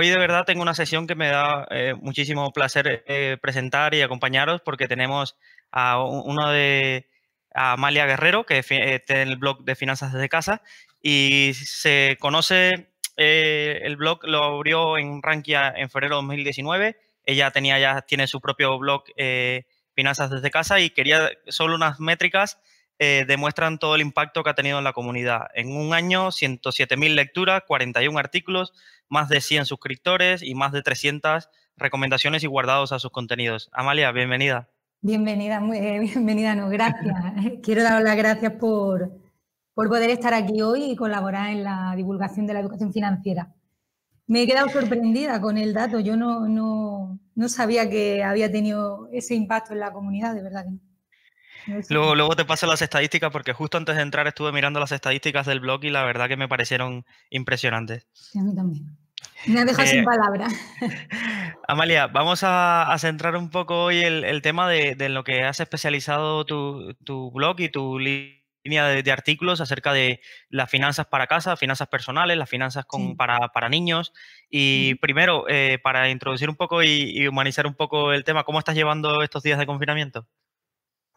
Hoy de verdad tengo una sesión que me da eh, muchísimo placer eh, presentar y acompañaros porque tenemos a uno de Amalia Guerrero, que eh, tiene el blog de Finanzas desde casa y se conoce, el blog lo abrió en Rankia en febrero de 2019. Ella tenía ya, tiene su propio blog Finanzas desde casa y quería solo unas métricas demuestran todo el impacto que ha tenido en la comunidad. En un año, 107.000 lecturas, 41 artículos, más de 100 suscriptores y más de 300 recomendaciones y guardados a sus contenidos. Amalia, bienvenida. Bienvenida, muy, eh, bienvenida, no, gracias. Quiero dar las gracias por, por poder estar aquí hoy y colaborar en la divulgación de la educación financiera. Me he quedado sorprendida con el dato. Yo no, no, no sabía que había tenido ese impacto en la comunidad, de verdad que no. Luego, luego te paso las estadísticas porque justo antes de entrar estuve mirando las estadísticas del blog y la verdad que me parecieron impresionantes. Sí, a mí también. Me ha dejado sin eh, palabras. Amalia, vamos a, centrar un poco hoy el, tema de, lo que has especializado tu, blog y tu línea de, artículos acerca de las finanzas para casa, finanzas personales, las finanzas con, para, niños. Y primero, eh, para introducir un poco y humanizar un poco el tema, ¿cómo estás llevando estos días de confinamiento?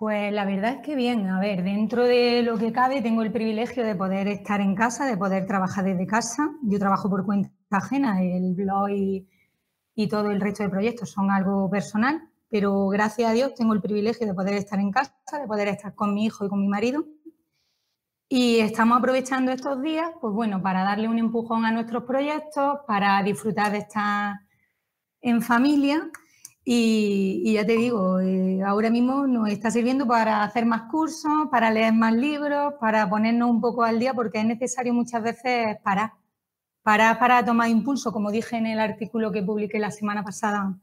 Pues la verdad es que bien, a ver, dentro de lo que cabe tengo el privilegio de poder estar en casa, de poder trabajar desde casa. Yo trabajo por cuenta ajena, el blog y, todo el resto de proyectos son algo personal, pero gracias a Dios tengo el privilegio de poder estar en casa, de poder estar con mi hijo y con mi marido. Y estamos aprovechando estos días, pues bueno, para darle un empujón a nuestros proyectos, para disfrutar de estar en familia y, ya te digo, eh, ahora mismo nos está sirviendo para hacer más cursos, para leer más libros, para ponernos un poco al día, porque es necesario muchas veces parar, parar para tomar impulso, como dije en el artículo que publiqué la semana pasada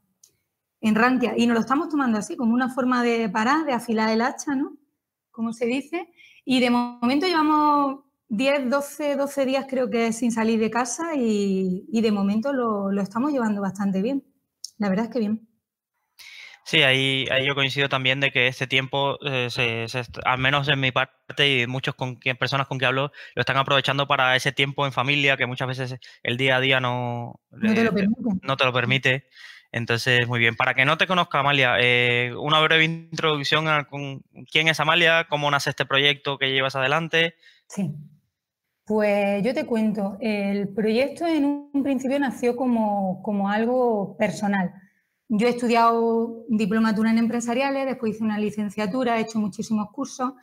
en Rankia. Y nos lo estamos tomando así, como una forma de parar, de afilar el hacha, ¿no? Como se dice. Y de momento llevamos 10, 12, 12 días creo que sin salir de casa y, de momento lo, lo estamos llevando bastante bien. La verdad es que bien. Sí, ahí, ahí yo coincido también de que este tiempo, eh, al menos en mi parte y muchas con, personas con que hablo, lo están aprovechando para ese tiempo en familia que muchas veces el día a día no, no, te, lo permite. no te lo permite. Entonces, muy bien. Para que no te conozca, Amalia, eh, una breve introducción a con, quién es Amalia, cómo nace este proyecto que llevas adelante. Sí. Pues yo te cuento, el proyecto en un principio nació como, como algo personal yo he estudiado diplomatura en empresariales, después hice una licenciatura, he hecho muchísimos cursos,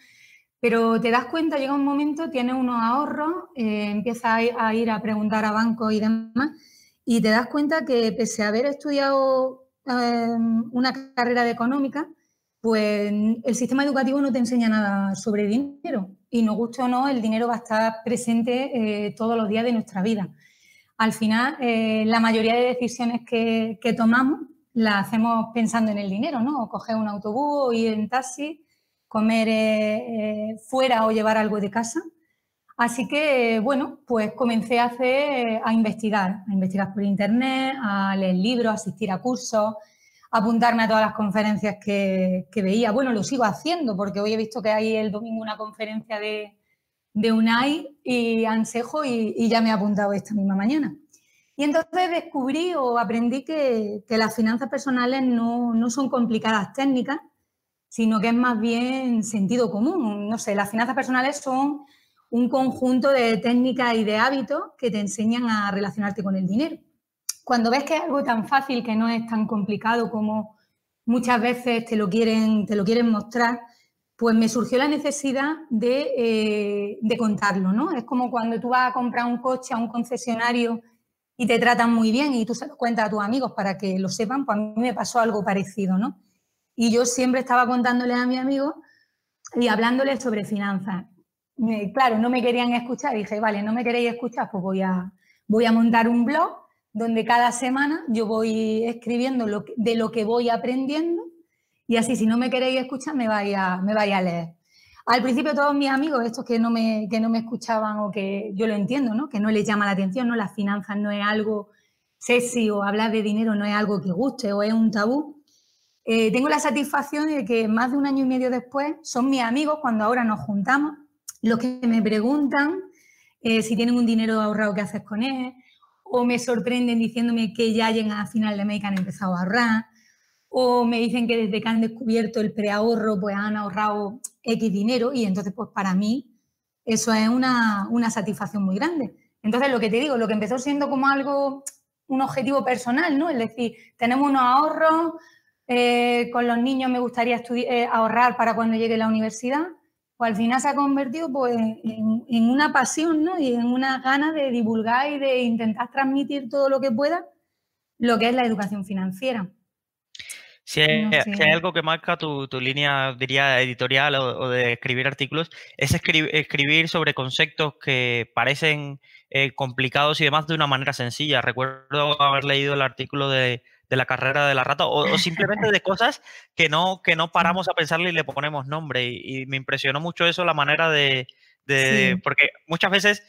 pero te das cuenta, llega un momento, tienes unos ahorros, eh, empiezas a ir a preguntar a bancos y demás, y te das cuenta que pese a haber estudiado eh, una carrera de económica, pues el sistema educativo no te enseña nada sobre dinero. Y nos guste o no, el dinero va a estar presente eh, todos los días de nuestra vida. Al final, la mayoría de decisiones que tomamos la hacemos pensando en el dinero, ¿no? Coger un autobús ir en taxi, comer eh, eh, fuera o llevar algo de casa. Así que, bueno, pues comencé a, hacer, a investigar, a investigar por internet, a leer libros, a asistir a cursos, a apuntarme a todas las conferencias que, veía. Bueno, lo sigo haciendo porque hoy he visto que hay el domingo una conferencia de, de UNAI y ANSEJO y, y ya me he apuntado esta misma mañana. Y entonces descubrí o aprendí que, las finanzas personales no, son complicadas técnicas, sino que es más bien sentido común. No sé, las finanzas personales son un conjunto de técnicas y de hábitos que te enseñan a relacionarte con el dinero. Cuando ves que es algo tan fácil, que no es tan complicado como muchas veces te lo quieren, te lo quieren mostrar, pues me surgió la necesidad de, eh, de contarlo, ¿no? Es como cuando tú vas a comprar un coche a un concesionario y te tratan muy bien y tú se lo cuentas a tus amigos para que lo sepan, pues a mí me pasó algo parecido, ¿no? Y yo siempre estaba contándole a mis amigos y hablándoles sobre finanzas. claro, no me querían escuchar, dije, vale, no me queréis escuchar, pues voy a, voy a montar un blog donde cada semana yo voy escribiendo lo de lo que voy aprendiendo y así si no me queréis escuchar me vaya, me vaya a leer. Al principio todos mis amigos, estos que no, me, que no me escuchaban o que yo lo entiendo, ¿no? que no les llama la atención, ¿no? las finanzas no es algo sexy o hablar de dinero no es algo que guste o es un tabú, eh, tengo la satisfacción de que más de un año y medio después son mis amigos cuando ahora nos juntamos los que me preguntan eh, si tienen un dinero ahorrado, ¿qué haces con él? O me sorprenden diciéndome que ya llegan a final de mes y que han empezado a ahorrar. O me dicen que desde que han descubierto el preahorro, pues han ahorrado X dinero. Y entonces, pues para mí, eso es una, una satisfacción muy grande. Entonces, lo que te digo, lo que empezó siendo como algo, un objetivo personal, ¿no? Es decir, tenemos unos ahorros, eh, con los niños me gustaría eh, ahorrar para cuando llegue la universidad, pues al final se ha convertido pues, en, una pasión ¿no? y en una gana de divulgar y de intentar transmitir todo lo que pueda lo que es la educación financiera. Si hay, algo que marca tu, línea, diría, editorial o, de escribir artículos, es escribir, sobre conceptos que parecen eh, complicados y demás de una manera sencilla. Recuerdo haber leído el artículo de de la carrera de la rata o, simplemente de cosas que no, que no paramos a pensarle y le ponemos nombre. Y, me impresionó mucho eso, la manera de, porque muchas veces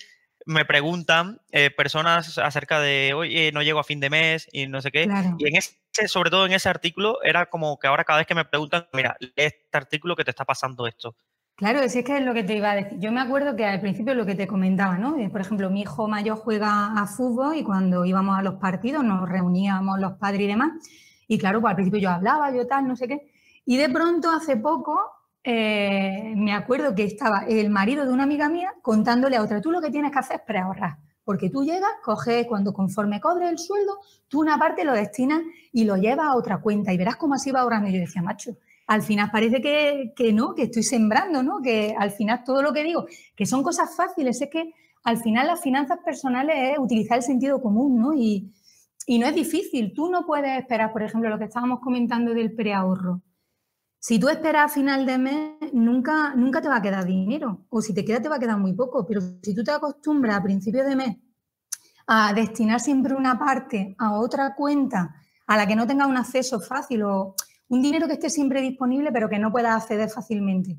me preguntan eh, personas acerca de, oye, no llego a fin de mes y no sé qué. Y en ese, sobre todo en ese artículo, era como que ahora cada vez que me preguntan, mira, lee este artículo que te está pasando esto. Claro, es que es lo que te iba a decir. Yo me acuerdo que al principio lo que te comentaba, ¿no? Por ejemplo, mi hijo mayor juega a fútbol y cuando íbamos a los partidos nos reuníamos los padres y demás. Y claro, pues al principio yo hablaba, yo tal, no sé qué. Y de pronto, hace poco, eh, me acuerdo que estaba el marido de una amiga mía contándole a otra, tú lo que tienes que hacer es preahorrar. Porque tú llegas, coges, cuando conforme cobre el sueldo, tú una parte lo destinas y lo llevas a otra cuenta y verás cómo así va ahorrando. Y yo decía, macho, al final parece que, no, que estoy sembrando, ¿no? Que al final todo lo que digo, que son cosas fáciles, es que al final las finanzas personales es utilizar el sentido común, ¿no? Y, no es difícil. Tú no puedes esperar, por ejemplo, lo que estábamos comentando del preahorro. Si tú esperas a final de mes, nunca, nunca te va a quedar dinero. O si te queda, te va a quedar muy poco. Pero si tú te acostumbras a principio de mes a destinar siempre una parte a otra cuenta a la que no tenga un acceso fácil o un dinero que esté siempre disponible, pero que no pueda acceder fácilmente.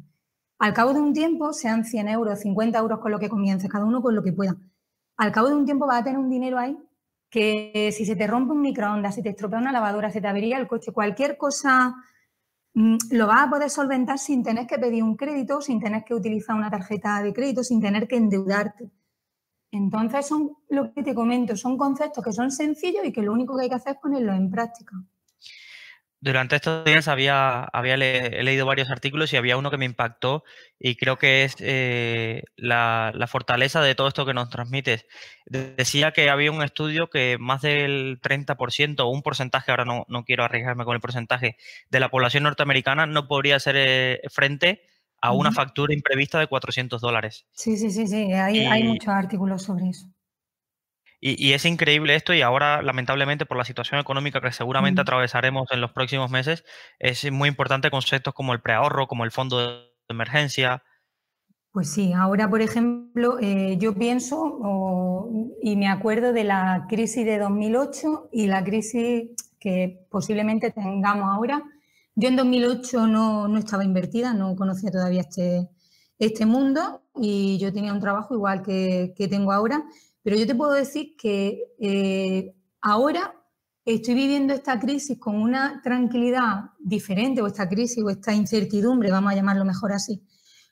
Al cabo de un tiempo, sean 100 euros, 50 euros con lo que comience, cada uno con lo que pueda. Al cabo de un tiempo vas a tener un dinero ahí que si se te rompe un microondas, si te estropea una lavadora, si te avería el coche, cualquier cosa lo vas a poder solventar sin tener que pedir un crédito, sin tener que utilizar una tarjeta de crédito, sin tener que endeudarte. Entonces, son lo que te comento, son conceptos que son sencillos y que lo único que hay que hacer es ponerlos en práctica. Durante estos días había, había he leído varios artículos y había uno que me impactó y creo que es eh, la, fortaleza de todo esto que nos transmites. Decía que había un estudio que más del 30% o un porcentaje, ahora no, no, quiero arriesgarme con el porcentaje, de la población norteamericana no podría hacer eh, frente a una factura imprevista de 400 dólares. Sí, sí, sí, sí, hay, hay muchos artículos sobre eso. Y, es increíble esto y ahora, lamentablemente, por la situación económica que seguramente atravesaremos en los próximos meses, es muy importante conceptos como el preahorro, como el fondo de emergencia. Pues sí, ahora, por ejemplo, eh, yo pienso y me acuerdo de la crisis de 2008 y la crisis que posiblemente tengamos ahora. Yo en 2008 no, no estaba invertida, no conocía todavía este, este mundo y yo tenía un trabajo igual que, que tengo ahora pero yo te puedo decir que eh, ahora estoy viviendo esta crisis con una tranquilidad diferente, o esta crisis, o esta incertidumbre, vamos a llamarlo mejor así,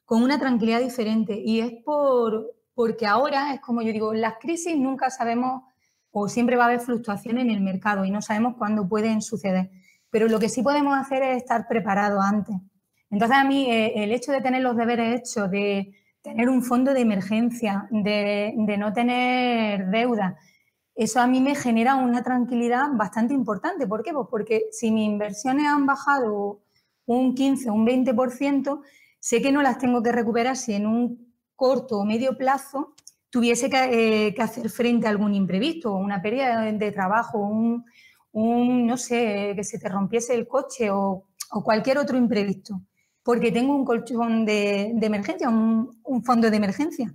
con una tranquilidad diferente. Y es por, porque ahora, es como yo digo, las crisis nunca sabemos o siempre va a haber fluctuaciones en el mercado y no sabemos cuándo pueden suceder. Pero lo que sí podemos hacer es estar preparados antes. Entonces a mí eh, el hecho de tener los deberes hechos, de tener un fondo de emergencia, de, no tener deuda. Eso a mí me genera una tranquilidad bastante importante. ¿Por qué? Pues porque si mis inversiones han bajado un 15 o un 20%, sé que no las tengo que recuperar si en un corto o medio plazo tuviese que, eh, hacer frente a algún imprevisto, una pérdida de, trabajo, un, no sé, que se te rompiese el coche o cualquier otro imprevisto porque tengo un colchón de, emergencia, un, fondo de emergencia.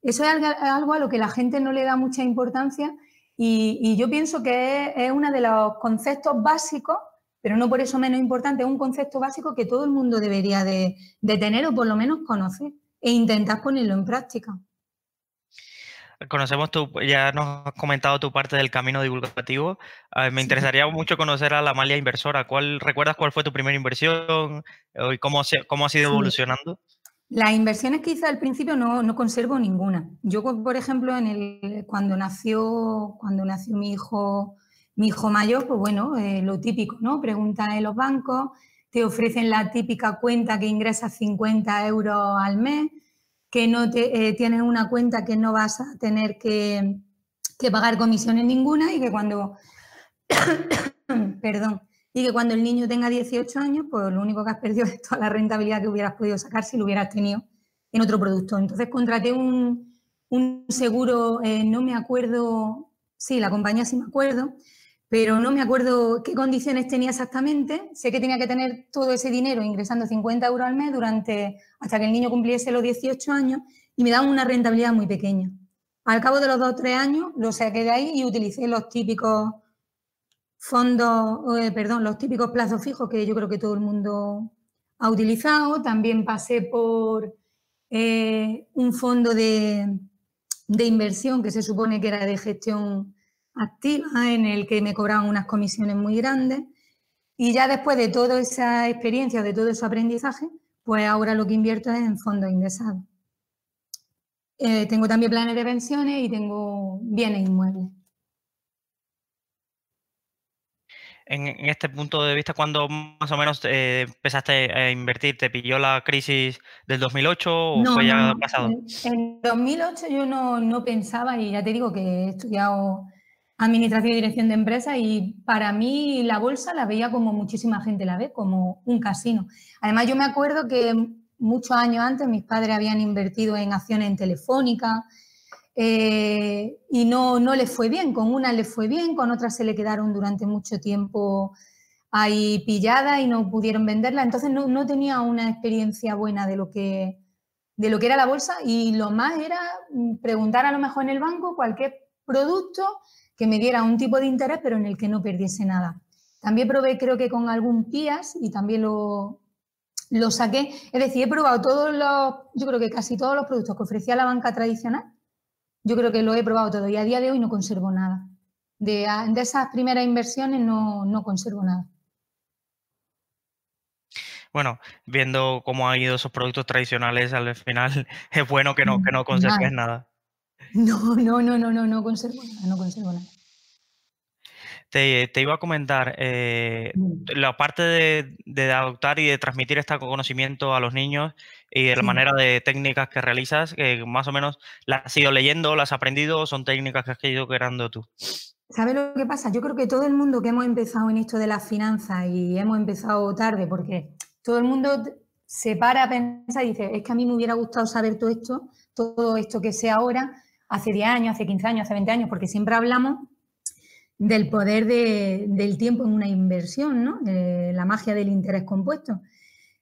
Eso es algo, a lo que la gente no le da mucha importancia Y, yo pienso que es, uno de los conceptos básicos, pero no por eso menos importante, es un concepto básico que todo el mundo debería de, de tener o por lo menos conocer e intentar ponerlo en práctica. Conocemos tu, ya nos has comentado tu parte del camino divulgativo. me interesaría mucho conocer a la Amalia inversora. ¿Cuál, ¿Recuerdas cuál fue tu primera inversión y cómo, se, cómo ha sido evolucionando? Las inversiones que hice al principio no, no, conservo ninguna. Yo, por ejemplo, en el, cuando, nació, cuando nació mi hijo, mi hijo mayor, pues bueno, eh, lo típico, ¿no? Pregunta en los bancos, te ofrecen la típica cuenta que ingresa 50 euros al mes, que no te, eh, tienes una cuenta que no vas a tener que, que pagar comisiones ninguna y que cuando, perdón, y que cuando el niño tenga 18 años, pues lo único que has perdido es toda la rentabilidad que hubieras podido sacar si lo hubieras tenido en otro producto. Entonces contraté un, un seguro, eh, no me acuerdo, sí, la compañía sí me acuerdo, pero no me acuerdo qué condiciones tenía exactamente. Sé que tenía que tener todo ese dinero ingresando 50 euros al mes durante hasta que el niño cumpliese los 18 años y me daban una rentabilidad muy pequeña. Al cabo de los dos o tres años lo saqué de ahí y utilicé los típicos fondos, eh, perdón, los típicos plazos fijos que yo creo que todo el mundo ha utilizado. También pasé por eh, un fondo de, de inversión que se supone que era de gestión activa en el que me cobraban unas comisiones muy grandes. Y ya después de toda esa experiencia, de todo ese aprendizaje, pues ahora lo que invierto es en fondos ingresados. Eh, tengo también planes de pensiones y tengo bienes inmuebles. En, este punto de vista, cuando más o menos eh, empezaste a invertir? ¿Te pilló la crisis del 2008 o fue ya pasado? En, 2008 yo no, no, pensaba, y ya te digo que he estudiado administración y dirección de empresas y para mí la bolsa la veía como muchísima gente la ve, como un casino. Además yo me acuerdo que muchos años antes mis padres habían invertido en acciones en Telefónica eh, y no, no les fue bien, con una les fue bien, con otras se le quedaron durante mucho tiempo ahí pilladas y no pudieron venderla, entonces no, no tenía una experiencia buena de lo que de lo que era la bolsa y lo más era preguntar a lo mejor en el banco cualquier producto que me diera un tipo de interés, pero en el que no perdiese nada. También probé, creo que con algún PIAS y también lo, lo saqué. Es decir, he probado todos los, yo creo que casi todos los productos que ofrecía la banca tradicional, yo creo que lo he probado todo y a día de hoy no conservo nada. De, de esas primeras inversiones no, no, conservo nada. Bueno, viendo cómo han ido esos productos tradicionales, al final es bueno que no, que no conserves nada. No, no, no, no, no, no conservo nada, no conservo nada. Te, iba a comentar, eh, la parte de, adoptar y de transmitir este conocimiento a los niños y de la manera de técnicas que realizas, que más o menos las has ido leyendo, las has aprendido, son técnicas que has ido creando tú. ¿Sabes lo que pasa? Yo creo que todo el mundo que hemos empezado en esto de las finanzas y hemos empezado tarde, porque todo el mundo se para a pensar y dice, es que a mí me hubiera gustado saber todo esto, todo esto que sé ahora, hace 10 años, hace 15 años, hace 20 años, porque siempre hablamos del poder del tiempo en una inversión, ¿no? la magia del interés compuesto.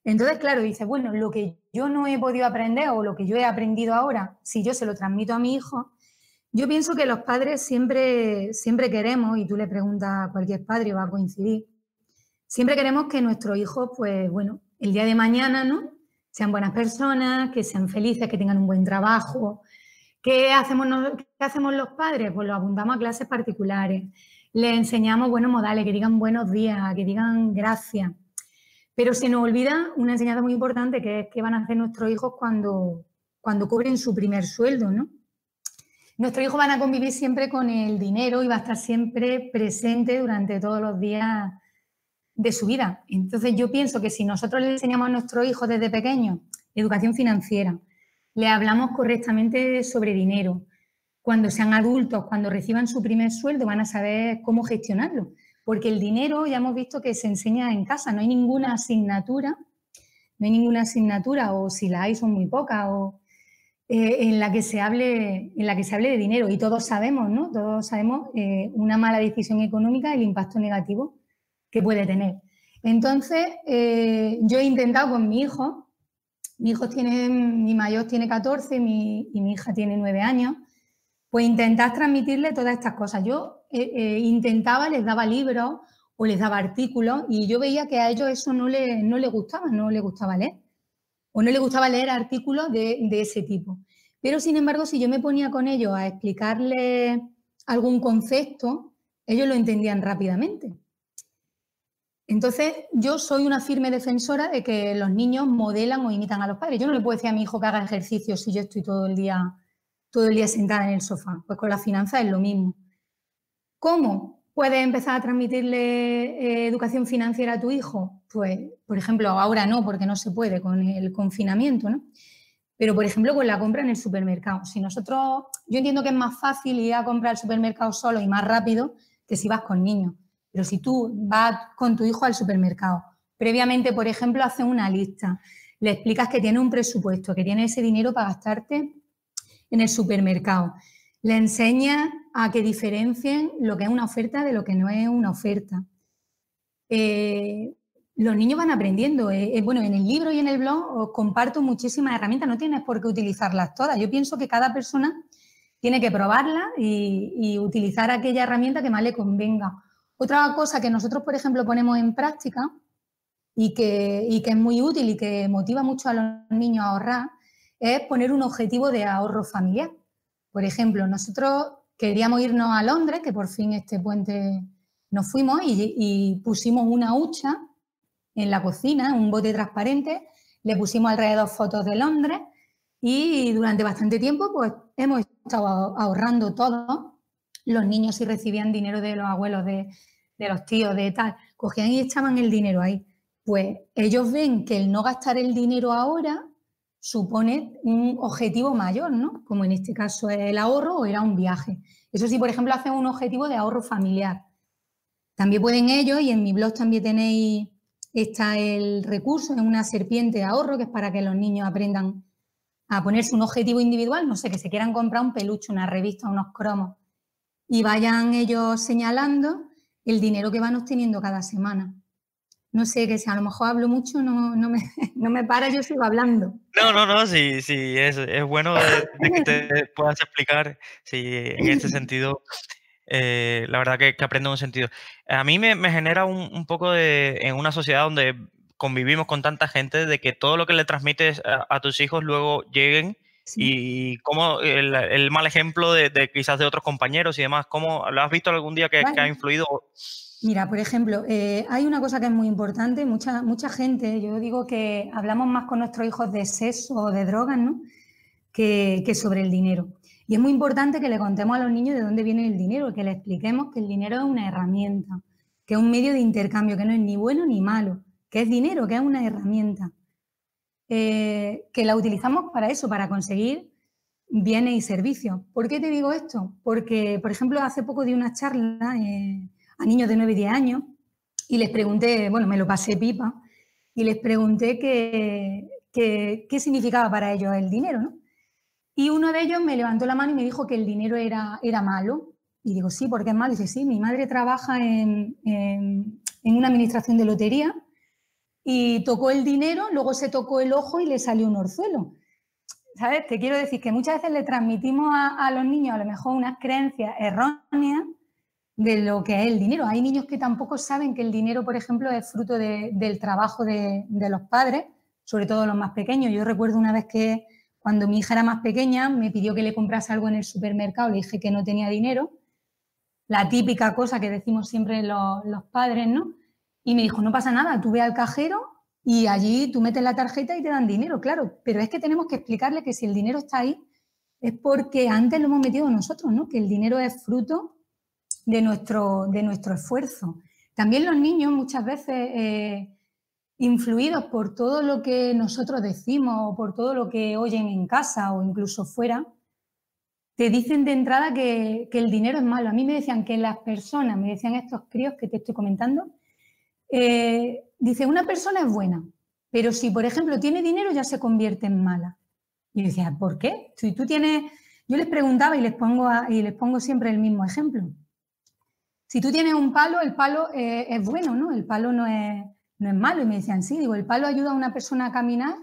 Entonces, claro, dice, bueno, lo que yo no he podido aprender o lo que yo he aprendido ahora, si yo se lo transmito a mi hijo, yo pienso que los padres siempre, siempre queremos, y tú le preguntas a cualquier padre, va a coincidir, siempre queremos que nuestros hijos, pues bueno, el día de mañana, ¿no? Sean buenas personas, que sean felices, que tengan un buen trabajo, ¿Qué hacemos, ¿Qué hacemos los padres? Pues los apuntamos a clases particulares, les enseñamos buenos modales, que digan buenos días, que digan gracias. Pero se nos olvida una enseñanza muy importante que es qué van a hacer nuestros hijos cuando, cuando cobren su primer sueldo, ¿no? Nuestros hijos van a convivir siempre con el dinero y va a estar siempre presente durante todos los días de su vida. Entonces yo pienso que si nosotros le enseñamos a nuestros hijos desde pequeños educación financiera, le hablamos correctamente sobre dinero. Cuando sean adultos, cuando reciban su primer sueldo, van a saber cómo gestionarlo. Porque el dinero ya hemos visto que se enseña en casa, no hay ninguna asignatura, no hay ninguna asignatura, o si la hay son muy pocas, o eh, en la que se hable, en la que se hable de dinero. Y todos sabemos, ¿no? Todos sabemos eh, una mala decisión económica, el impacto negativo que puede tener. Entonces, eh, yo he intentado con mi hijo mi hijo tiene, mi mayor tiene 14 y mi hija tiene 9 años. pues intentar transmitirle todas estas cosas. Yo eh, eh, intentaba, les daba libros o les daba artículos y yo veía que a ellos eso no les no le gustaba, no les gustaba leer. O no les gustaba leer artículos de, de ese tipo. Pero sin embargo, si yo me ponía con ellos a explicarles algún concepto, ellos lo entendían rápidamente. Entonces, yo soy una firme defensora de que los niños modelan o imitan a los padres. Yo no le puedo decir a mi hijo que haga ejercicio si yo estoy todo el día, todo el día sentada en el sofá. Pues con la finanza es lo mismo. ¿Cómo puedes empezar a transmitirle eh, educación financiera a tu hijo? Pues, por ejemplo, ahora no, porque no se puede con el confinamiento, ¿no? Pero, por ejemplo, con la compra en el supermercado. Si nosotros, yo entiendo que es más fácil ir a comprar al supermercado solo y más rápido que si vas con niños. Pero si tú vas con tu hijo al supermercado, previamente, por ejemplo, haces una lista, le explicas que tiene un presupuesto, que tiene ese dinero para gastarte en el supermercado, le enseñas a que diferencien lo que es una oferta de lo que no es una oferta. Eh, los niños van aprendiendo. Eh, eh, bueno, en el libro y en el blog os comparto muchísimas herramientas, no tienes por qué utilizarlas todas. Yo pienso que cada persona tiene que probarla y, utilizar aquella herramienta que más le convenga. Otra cosa que nosotros, por ejemplo, ponemos en práctica y que, es muy útil y que motiva mucho a los niños a ahorrar es poner un objetivo de ahorro familiar. Por ejemplo, nosotros queríamos irnos a Londres, que por fin este puente nos fuimos y, pusimos una hucha en la cocina, un bote transparente, le pusimos alrededor fotos de Londres y durante bastante tiempo pues hemos estado ahorrando todo. Los niños si recibían dinero de los abuelos, de, los tíos, de tal, cogían y echaban el dinero ahí. Pues ellos ven que el no gastar el dinero ahora supone un objetivo mayor, ¿no? Como en este caso el ahorro o era un viaje. Eso sí, por ejemplo, hacen un objetivo de ahorro familiar. También pueden ellos, y en mi blog también tenéis, está el recurso en una serpiente de ahorro, que es para que los niños aprendan a ponerse un objetivo individual, no sé, que se quieran comprar un peluche, una revista, unos cromos, y vayan ellos señalando el dinero que van obteniendo cada semana. No sé, que si a lo mejor hablo mucho, no, no, me, no me para, yo sigo hablando. No, no, no, sí, sí, es, es bueno que te puedas explicar, sí, en este sentido, eh, la verdad que, que aprendo un sentido. A mí me, me genera un, un, poco de, en una sociedad donde convivimos con tanta gente de que todo lo que le transmites a, tus hijos luego lleguen y como el, mal ejemplo de, quizás de otros compañeros y demás, ¿cómo lo has visto algún día que, ha influido? Mira, por ejemplo, eh, hay una cosa que es muy importante, mucha, mucha gente, yo digo que hablamos más con nuestros hijos de sexo o de drogas, ¿no? Que, que sobre el dinero. Y es muy importante que le contemos a los niños de dónde viene el dinero, que le expliquemos que el dinero es una herramienta, que es un medio de intercambio, que no es ni bueno ni malo, que es dinero, que es una herramienta, eh, que la utilizamos para eso, para conseguir bienes y servicios. ¿Por qué te digo esto? Porque, por ejemplo, hace poco di una charla eh, a niños de 9 y 10 años y les pregunté, bueno, me lo pasé pipa, y les pregunté qué, qué, significaba para ellos el dinero, ¿no? Y uno de ellos me levantó la mano y me dijo que el dinero era, era malo. Y digo, sí, ¿por qué es malo? Y dice, sí, mi madre trabaja en, en una administración de lotería y tocó el dinero, luego se tocó el ojo y le salió un orzuelo. ¿Sabes? Te quiero decir que muchas veces le transmitimos a, los niños a lo mejor unas creencias erróneas de lo que es el dinero. Hay niños que tampoco saben que el dinero, por ejemplo, es fruto del trabajo de, los padres, sobre todo los más pequeños. Yo recuerdo una vez que cuando mi hija era más pequeña me pidió que le comprase algo en el supermercado, le dije que no tenía dinero. La típica cosa que decimos siempre los padres, ¿no? Y me dijo, no pasa nada, tú ve al cajero y allí tú metes la tarjeta y te dan dinero, claro, pero es que tenemos que explicarle que si el dinero está ahí es porque antes lo hemos metido nosotros, ¿no? Que el dinero es fruto de nuestro, de nuestro esfuerzo. También los niños muchas veces, eh, influidos por todo lo que nosotros decimos o por todo lo que oyen en casa o incluso fuera, te dicen de entrada que, que el dinero es malo. A mí me decían que las personas, me decían estos críos que te estoy comentando, eh, dice, una persona es buena, pero si, por ejemplo, tiene dinero ya se convierte en mala. Y decía, ¿por qué? Si tú tienes, yo les preguntaba y les pongo, y les pongo siempre el mismo ejemplo. Si tú tienes un palo, el palo eh, es bueno, ¿no? El palo no es, no es malo. Y me decían, sí, digo, ¿el palo ayuda a una persona a caminar?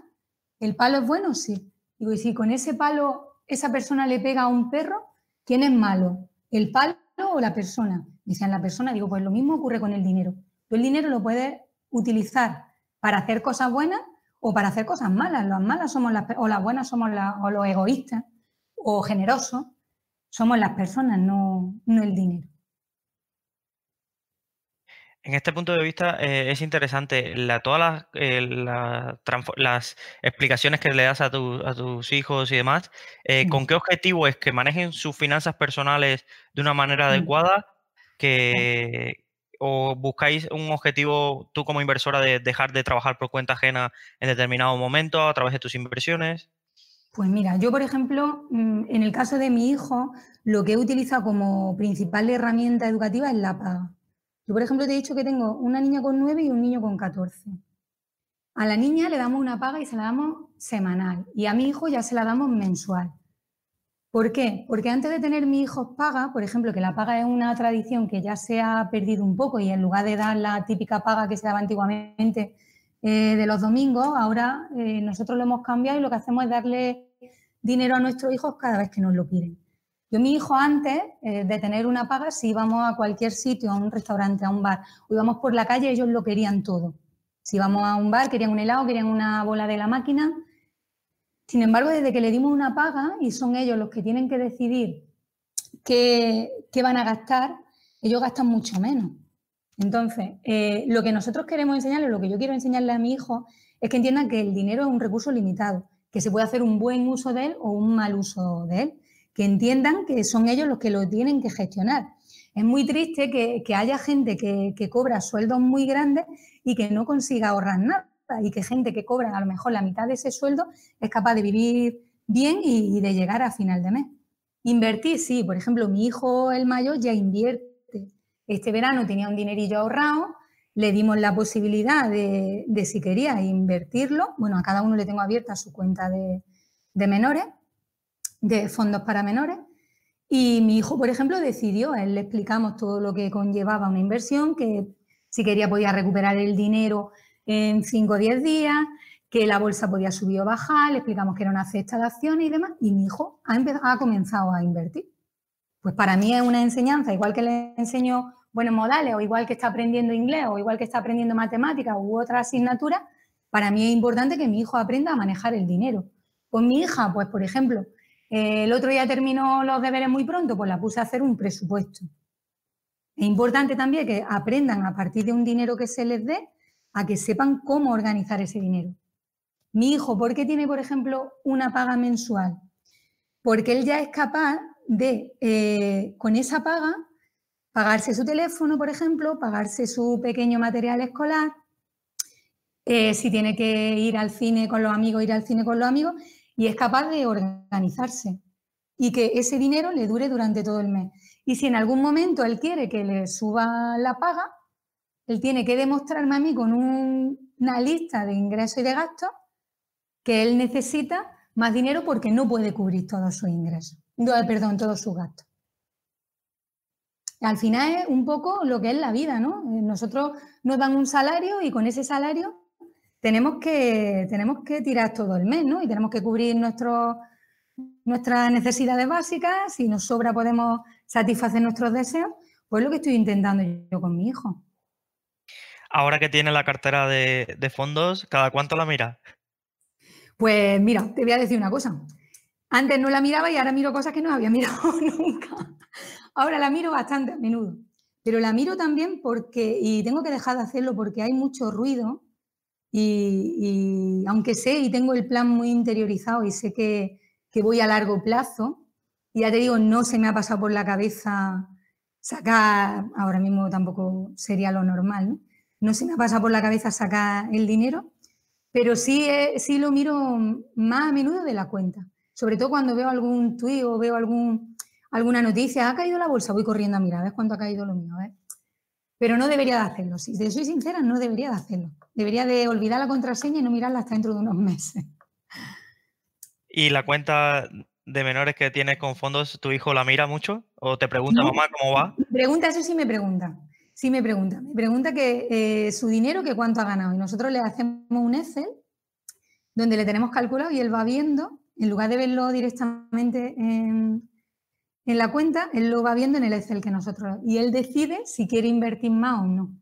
¿El palo es bueno? Sí. Digo, y si con ese palo esa persona le pega a un perro, ¿quién es malo? ¿El palo o la persona? Dicen la persona, digo, pues lo mismo ocurre con el dinero. Tú el dinero lo puedes utilizar para hacer cosas buenas o para hacer cosas malas. Las malas somos las, o las buenas somos o los egoístas o generosos. Somos las personas, no, no el dinero. En este punto de vista eh, es interesante todas eh, las, explicaciones que le das a, tus hijos y demás. Eh, ¿Con qué objetivo es que manejen sus finanzas personales de una manera adecuada? Que, ¿O buscáis un objetivo tú como inversora de dejar de trabajar por cuenta ajena en determinado momento a través de tus inversiones? Pues mira, yo por ejemplo, mm, en el caso de mi hijo, lo que he utilizado como principal herramienta educativa es la paga. Yo, por ejemplo, te he dicho que tengo una niña con 9 y un niño con 14. A la niña le damos una paga y se la damos semanal y a mi hijo ya se la damos mensual. ¿Por qué? Porque antes de tener mi hijo paga, por ejemplo, que la paga es una tradición que ya se ha perdido un poco y en lugar de dar la típica paga que se daba antiguamente eh, de los domingos, ahora eh, nosotros lo hemos cambiado y lo que hacemos es darle dinero a nuestros hijos cada vez que nos lo piden. Yo, mi hijo, antes eh, de tener una paga, si íbamos a cualquier sitio, a un restaurante, a un bar, o íbamos por la calle, ellos lo querían todo. Si íbamos a un bar, querían un helado, querían una bola de la máquina. Sin embargo, desde que le dimos una paga y son ellos los que tienen que decidir qué, van a gastar, ellos gastan mucho menos. Entonces, eh, lo que nosotros queremos enseñarle, lo que yo quiero enseñarle a mi hijo, es que entiendan que el dinero es un recurso limitado, que se puede hacer un buen uso de él o un mal uso de él que entiendan que son ellos los que lo tienen que gestionar. Es muy triste que, haya gente que, cobra sueldos muy grandes y que no consiga ahorrar nada y que gente que cobra a lo mejor la mitad de ese sueldo es capaz de vivir bien y, de llegar a final de mes. Invertir, sí, por ejemplo, mi hijo el mayor ya invierte. Este verano tenía un dinerillo ahorrado, le dimos la posibilidad de, si quería invertirlo. Bueno, a cada uno le tengo abierta su cuenta de menores de fondos para menores. Y mi hijo, por ejemplo, decidió, él le explicamos todo lo que conllevaba una inversión, que si quería podía recuperar el dinero en 5 o 10 días, que la bolsa podía subir o bajar, le explicamos que era una cesta de acciones y demás, y mi hijo ha, ha comenzado a invertir. Pues para mí es una enseñanza, igual que le enseño buenos modales, o igual que está aprendiendo inglés, o igual que está aprendiendo matemáticas u otra asignatura, para mí es importante que mi hijo aprenda a manejar el dinero. Con mi hija, pues por ejemplo, el otro día terminó los deberes muy pronto, pues la puse a hacer un presupuesto. Es importante también que aprendan a partir de un dinero que se les dé a que sepan cómo organizar ese dinero. Mi hijo, ¿por qué tiene, por ejemplo, una paga mensual? Porque él ya es capaz de, eh, con esa paga, pagarse su teléfono, por ejemplo, pagarse su pequeño material escolar, eh, si tiene que ir al cine con los amigos, ir al cine con los amigos, y es capaz de organizarse y que ese dinero le dure durante todo el mes. Y si en algún momento él quiere que le suba la paga, él tiene que demostrarme a mí con una lista de ingresos y de gastos que él necesita más dinero porque no puede cubrir todos sus ingresos, perdón, todos sus gastos. Al final es un poco lo que es la vida, ¿no? Nosotros nos dan un salario y con ese salario tenemos que, tenemos que tirar todo el mes, ¿no? Y tenemos que cubrir nuestras necesidades básicas, si nos sobra podemos satisfacer nuestros deseos, pues es lo que estoy intentando yo con mi hijo. Ahora que tiene la cartera de, fondos, ¿cada cuánto la mira? Pues mira, te voy a decir una cosa. Antes no la miraba y ahora miro cosas que no había mirado nunca. Ahora la miro bastante a menudo. Pero la miro también porque, y tengo que dejar de hacerlo porque hay mucho ruido y, aunque sé y tengo el plan muy interiorizado y sé que, voy a largo plazo, y ya te digo, no se me ha pasado por la cabeza sacar, ahora mismo tampoco sería lo normal, ¿no? No se me ha pasado por la cabeza sacar el dinero, pero sí, eh, sí lo miro más a menudo de la cuenta. Sobre todo cuando veo algún tuit o veo algún, alguna noticia, ha caído la bolsa, voy corriendo a mirar, a ver cuánto ha caído lo mío, ver. Pero no debería de hacerlo. Si soy sincera, no debería de hacerlo. Debería de olvidar la contraseña y no mirarla hasta dentro de unos meses. ¿Y la cuenta de menores que tienes con fondos, tu hijo la mira mucho? ¿O te pregunta, mamá, cómo va? Pregunta, eso sí me pregunta. Sí me pregunta. Me pregunta que eh, su dinero, que cuánto ha ganado. Y nosotros le hacemos un Excel donde le tenemos calculado y él va viendo, en lugar de verlo directamente en, la cuenta, él lo va viendo en el Excel que nosotros, y él decide si quiere invertir más o no.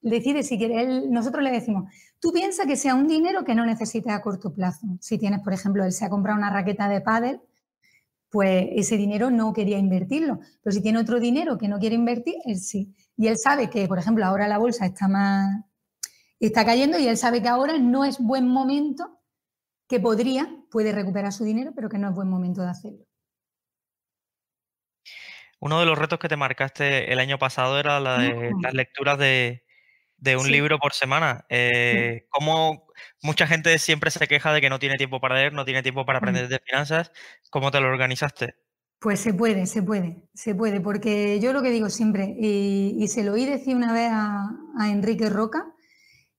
Decide si quiere, él, nosotros le decimos, tú piensa que sea un dinero que no necesites a corto plazo. Si tienes, por ejemplo, él se ha comprado una raqueta de pádel, pues ese dinero no quería invertirlo. Pero si tiene otro dinero que no quiere invertir, él sí. Y él sabe que, por ejemplo, ahora la bolsa está más, está cayendo y él sabe que ahora no es buen momento, que podría, puede recuperar su dinero, pero que no es buen momento de hacerlo. Uno de los retos que te marcaste el año pasado era la de las lecturas de, un libro por semana. Eh, ¿Cómo mucha gente siempre se queja de que no tiene tiempo para leer, no tiene tiempo para aprender de finanzas? ¿Cómo te lo organizaste? Pues se puede, se puede, se puede, porque yo lo que digo siempre, y, se lo oí decir una vez a, Enrique Roca,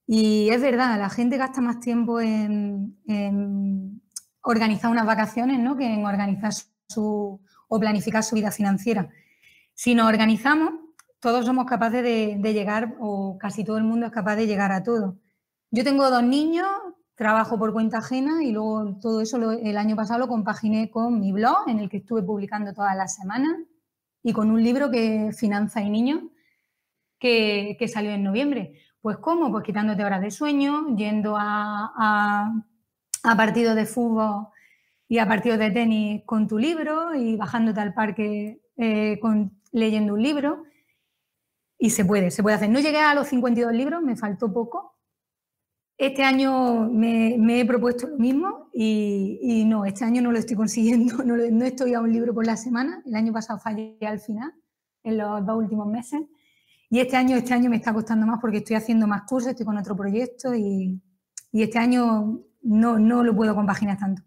y es verdad, la gente gasta más tiempo en, organizar unas vacaciones ¿no? que en organizar su, o planificar su vida financiera. Si nos organizamos, todos somos capaces de, llegar, o casi todo el mundo es capaz de llegar a todo. Yo tengo dos niños, trabajo por cuenta ajena y luego todo eso el año pasado lo compaginé con mi blog, en el que estuve publicando todas las semanas, y con un libro que Finanza y Niños, que, salió en noviembre. Pues ¿cómo? Pues quitándote horas de sueño, yendo a, a partidos de fútbol y a partidos de tenis con tu libro y bajándote al parque eh, leyendo un libro. Y se puede, se puede hacer. No llegué a los 52 libros, me faltó poco. Este año me, he propuesto lo mismo y, no, este año no lo estoy consiguiendo, no, estoy a un libro por la semana. El año pasado fallé al final, en los dos últimos meses. Y este año, este año me está costando más porque estoy haciendo más cursos, estoy con otro proyecto y, este año no, no lo puedo compaginar tanto.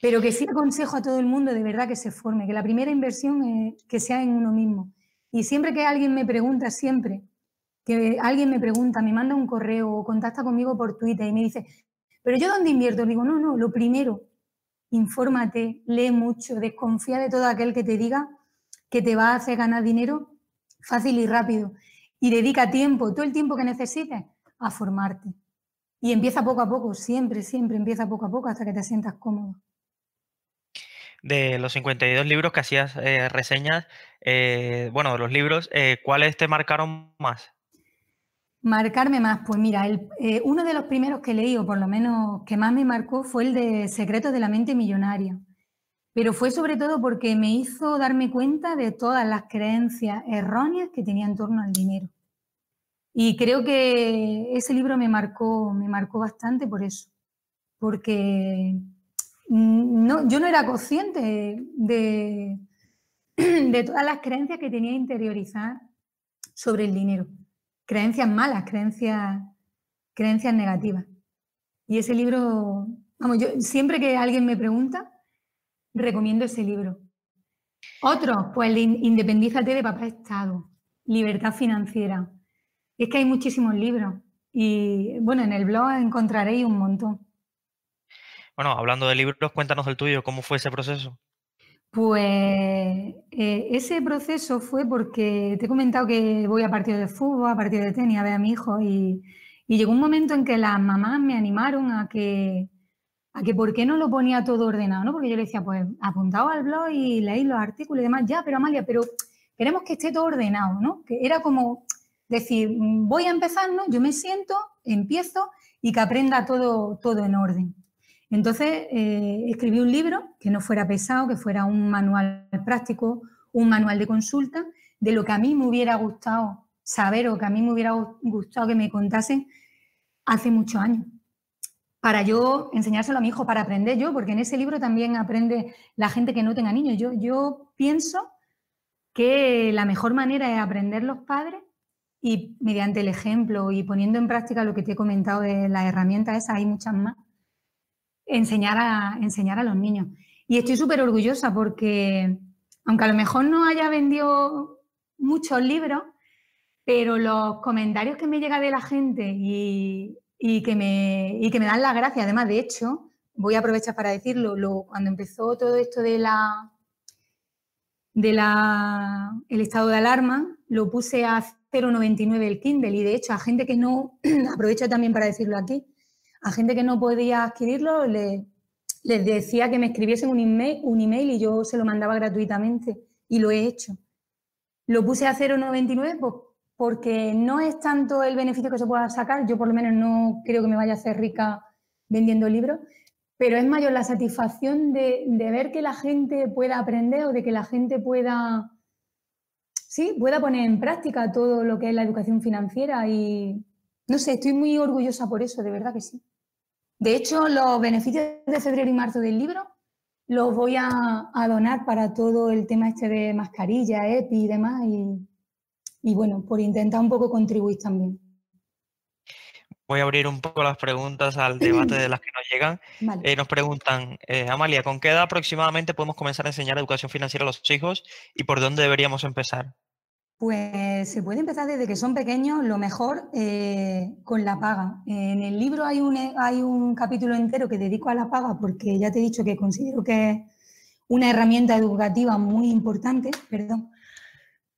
Pero que sí aconsejo a todo el mundo de verdad que se forme, que la primera inversión es que sea en uno mismo. Y siempre que alguien me pregunta, siempre, que alguien me pregunta, me manda un correo o contacta conmigo por Twitter y me dice, pero yo dónde invierto? Digo, no, no, lo primero, infórmate, lee mucho, desconfía de todo aquel que te diga que te va a hacer ganar dinero fácil y rápido. Y dedica tiempo, todo el tiempo que necesites, a formarte. Y empieza poco a poco, siempre, siempre empieza poco a poco hasta que te sientas cómodo de los 52 libros que hacías eh, reseñas, eh, bueno, de los libros, eh, ¿cuáles te marcaron más? Marcarme más, pues mira, uno de los primeros que leí, o por lo menos que más me marcó, fue el de Secretos de la Mente Millonaria. Pero fue sobre todo porque me hizo darme cuenta de todas las creencias erróneas que tenía en torno al dinero. Y creo que ese libro me marcó, me marcó bastante por eso, porque no, yo no era consciente de, de todas las creencias que tenía interiorizar sobre el dinero. Creencias malas, creencias, creencias negativas. Y ese libro, vamos, yo siempre que alguien me pregunta, recomiendo ese libro. Otro, pues Independízate de papá Estado, Libertad Financiera. Es que hay muchísimos libros y bueno, en el blog encontraréis un montón. Bueno, hablando de libros, cuéntanos el tuyo, ¿cómo fue ese proceso? Pues eh, ese proceso fue porque te he comentado que voy a partidos de fútbol, a partidos de tenis, a ver a mi hijo y, llegó un momento en que las mamás me animaron a que, a que por qué no lo ponía todo ordenado, ¿no? Porque yo le decía, pues apuntado al blog y leí los artículos y demás, ya, pero Amalia, pero queremos que esté todo ordenado, ¿no? Que era como decir, voy a empezar, ¿no? Yo me siento, empiezo y que aprenda todo, todo en orden. Entonces eh, escribí un libro que no fuera pesado, que fuera un manual práctico, un manual de consulta, de lo que a mí me hubiera gustado saber o que a mí me hubiera gustado que me contasen hace muchos años. Para yo enseñárselo a mi hijo, para aprender yo, porque en ese libro también aprende la gente que no tenga niños. Yo, yo pienso que la mejor manera es aprender los padres y mediante el ejemplo y poniendo en práctica lo que te he comentado de las herramientas esas, hay muchas más, enseñar a, enseñar a los niños. Y estoy súper orgullosa porque, aunque a lo mejor no haya vendido muchos libros, pero los comentarios que me llega de la gente y, que, me, que me dan las gracias, además, de hecho, voy a aprovechar para decirlo, lo, cuando empezó todo esto de la de la, el estado de alarma, lo puse a 0,99 el Kindle y de hecho a gente que no, aprovecho también para decirlo aquí, a gente que no podía adquirirlo les decía que me escribiesen un email, un email y yo se lo mandaba gratuitamente y lo he hecho. Lo puse a 0,99 pues, porque no es tanto el beneficio que se pueda sacar, yo por lo menos no creo que me vaya a hacer rica vendiendo libros, pero es mayor la satisfacción de, ver que la gente pueda aprender o de que la gente pueda, sí, pueda poner en práctica todo lo que es la educación financiera y, no sé, estoy muy orgullosa por eso, de verdad que sí. De hecho, los beneficios de febrero y marzo del libro los voy a, donar para todo el tema este de mascarilla, EPI y demás y bueno, por intentar un poco contribuir también. Voy a abrir un poco las preguntas al debate de las que nos llegan. Eh, nos preguntan, eh, Amalia, ¿con qué edad aproximadamente podemos comenzar a enseñar educación financiera a los hijos y por dónde deberíamos empezar? Pues se puede empezar desde que son pequeños, lo mejor eh, con la paga. En el libro hay un, capítulo entero que dedico a la paga porque ya te he dicho que considero que es una herramienta educativa muy importante, perdón,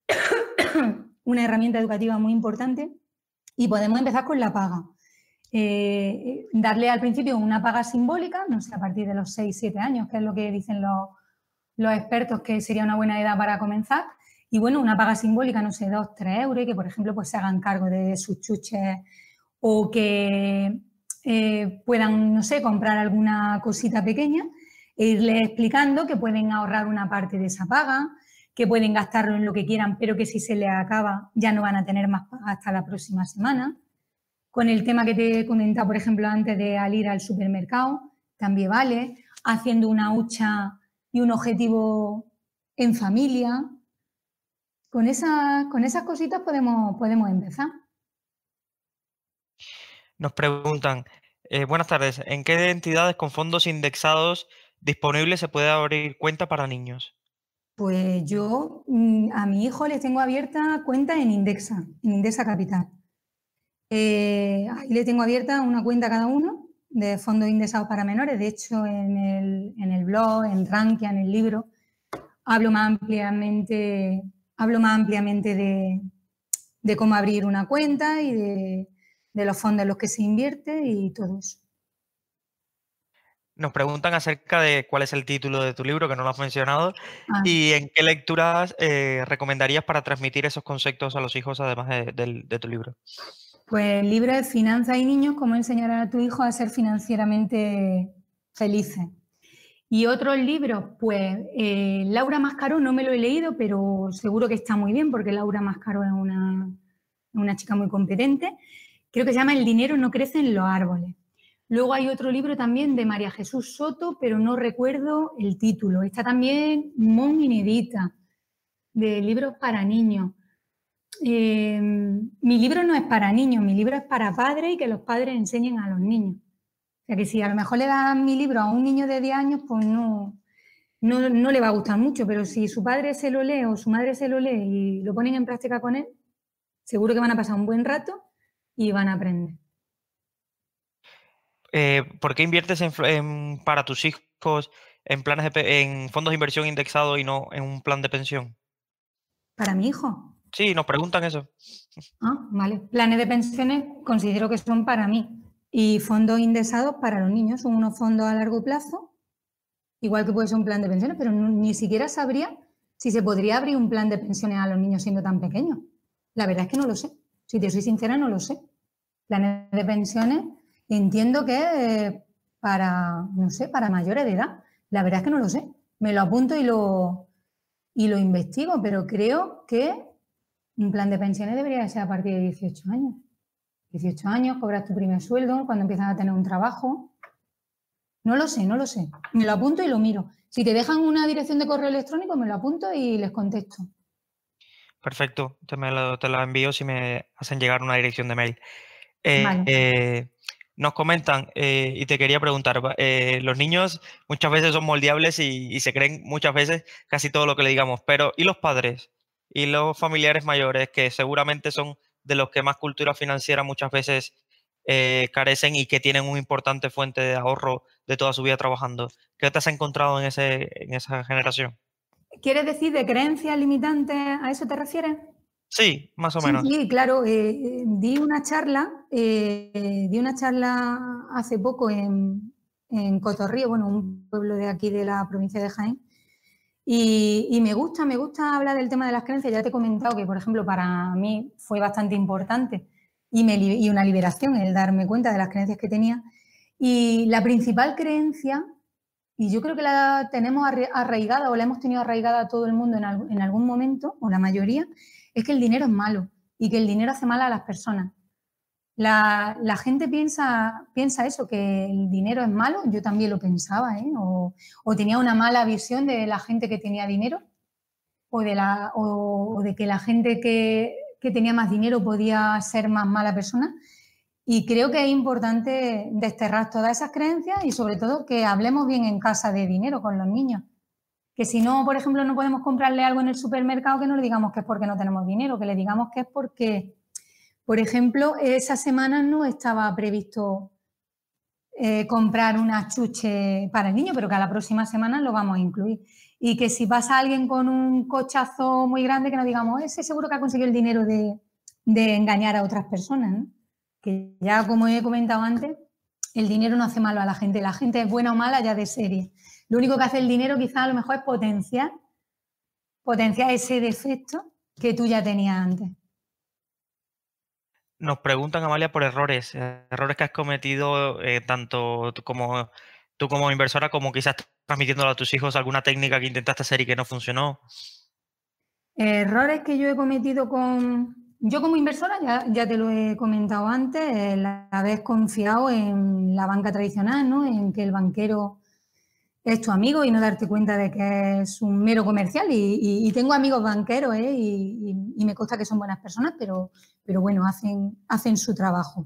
una herramienta educativa muy importante y podemos empezar con la paga. Eh, darle al principio una paga simbólica, no sé, a partir de los 6, 7 años, que es lo que dicen los expertos que sería una buena edad para comenzar. Y bueno, una paga simbólica, no sé, 2, 3 euros y que, por ejemplo, pues se hagan cargo de sus chuches o que eh, puedan, no sé, comprar alguna cosita pequeña e irle explicando que pueden ahorrar una parte de esa paga, que pueden gastarlo en lo que quieran, pero que si se les acaba ya no van a tener más paga hasta la próxima semana. Con el tema que te he comentado, por ejemplo, antes de al ir al supermercado, también vale. Haciendo una hucha y un objetivo en familia. Con, esas, con esas cositas podemos, podemos empezar. Nos preguntan, eh, buenas tardes, ¿en qué entidades con fondos indexados disponibles se puede abrir cuenta para niños? Pues yo mm, a mi hijo le tengo abierta cuenta en Indexa, en Indexa Capital. Eh, ahí le tengo abierta una cuenta cada uno de fondos indexados para menores. De hecho, en el, blog, en Rankia, en el libro, hablo más ampliamente, hablo más ampliamente de, cómo abrir una cuenta y de, los fondos en los que se invierte y todo eso. Nos preguntan acerca de cuál es el título de tu libro, que no lo has mencionado, ah. y en qué lecturas eh, recomendarías para transmitir esos conceptos a los hijos, además de tu libro. Pues el libro de Finanzas y Niños, cómo enseñar a tu hijo a ser financieramente felices. Y otros libros, pues eh, Laura Mascaro no me lo he leído, pero seguro que está muy bien porque Laura Mascaro es una, una chica muy competente. Creo que se llama El dinero no crece en los árboles. Luego hay otro libro también de María Jesús Soto, pero no recuerdo el título. Está también Mon Inedita, de libros para niños. Em, mi libro no es para niños, mi libro es para padres y que los padres enseñen a los niños. Sea que si a lo mejor le dan mi libro a un niño de 10 años, pues no, no, no, le va a gustar mucho, pero si su padre se lo lee o su madre se lo lee y lo ponen en práctica con él, seguro que van a pasar un buen rato y van a aprender. Eh, ¿Por qué inviertes en, para tus hijos en planes en fondos de inversión indexados y no en un plan de pensión? Para mi hijo. Sí, nos preguntan eso. Ah, vale. Planes de pensiones considero que son para mí y fondos indexados para los niños. Son unos fondos a largo plazo, igual que puede ser un plan de pensiones, pero ni siquiera sabría si se podría abrir un plan de pensiones a los niños siendo tan pequeños. La verdad es que no lo sé. Si te soy sincera, no lo sé. Planes de pensiones entiendo que para, no sé, para mayores de edad. La verdad es que no lo sé. Me lo apunto y lo, y lo investigo, pero creo que un plan de pensiones debería ser a partir de 18 años. 18 años, cobras tu primer sueldo, cuando empiezas a tener un trabajo. No lo sé, no lo sé. Me lo apunto y lo miro. Si te dejan una dirección de correo electrónico, me lo apunto y les contesto. Perfecto, te, me lo, te la envío si me hacen llegar una dirección de mail. Eh, eh, nos comentan, eh, y te quería preguntar, los niños muchas veces son moldeables y, se creen muchas veces casi todo lo que le digamos, pero ¿y los padres? y los familiares mayores, que seguramente son de los que más cultura financiera muchas veces eh, carecen y que tienen una importante fuente de ahorro de toda su vida trabajando. ¿Qué te has encontrado en, ese, en esa generación? ¿Quieres decir de creencias limitantes? ¿A eso te refieres? Sí, más o menos. Sí, claro. Eh, di una charla, eh, di una charla hace poco en, en Cotorrío, bueno, un pueblo de aquí de la provincia de Jaén, Y, me gusta, me gusta hablar del tema de las creencias. Ya te he comentado que, por ejemplo, para mí fue bastante importante y, me, y una liberación el darme cuenta de las creencias que tenía. Y la principal creencia, y yo creo que la tenemos arraigada o la hemos tenido arraigada a todo el mundo en, en algún momento, o la mayoría, es que el dinero es malo y que el dinero hace mal a las personas. La, gente piensa, piensa eso, que el dinero es malo, yo también lo pensaba, ¿eh? o, tenía una mala visión de la gente que tenía dinero, o de, la, o, de que la gente que, tenía más dinero podía ser más mala persona. Y creo que es importante desterrar todas esas creencias y sobre todo que hablemos bien en casa de dinero con los niños. Que si no, por ejemplo, no podemos comprarle algo en el supermercado, que no le digamos que es porque no tenemos dinero, que le digamos que es porque por ejemplo, esa semana no estaba previsto eh, comprar una chuche para el niño, pero que a la próxima semana lo vamos a incluir. Y que si pasa alguien con un cochazo muy grande, que no digamos, ese seguro que ha conseguido el dinero de, engañar a otras personas. Que ya, como he comentado antes, el dinero no hace malo a la gente. La gente es buena o mala ya de serie. Lo único que hace el dinero quizás a lo mejor es potenciar, potenciar ese defecto que tú ya tenías antes. Nos preguntan, Amalia, por errores, errores que has cometido eh, tanto tú como, tú como inversora como quizás transmitiéndolo a tus hijos, alguna técnica que intentaste hacer y que no funcionó. Errores que yo he cometido con... Yo como inversora, ya, ya te lo he comentado antes, el haber confiado en la banca tradicional, ¿no? en que el banquero es tu amigo y no darte cuenta de que es un mero comercial. Y, tengo amigos banqueros ¿eh? y, me consta que son buenas personas, pero, pero bueno, hacen, hacen su trabajo.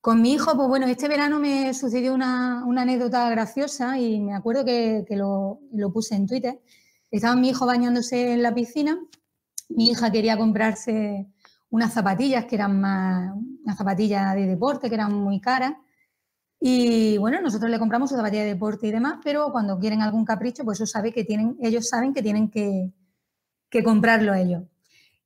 Con mi hijo, pues bueno, este verano me sucedió una, anécdota graciosa y me acuerdo que, lo, puse en Twitter. Estaba mi hijo bañándose en la piscina, mi hija quería comprarse unas zapatillas que eran más, unas zapatillas de deporte que eran muy caras y bueno, nosotros le compramos su zapatilla de deporte y demás, pero cuando quieren algún capricho, pues eso sabe que tienen, ellos saben que tienen que, comprarlo ellos.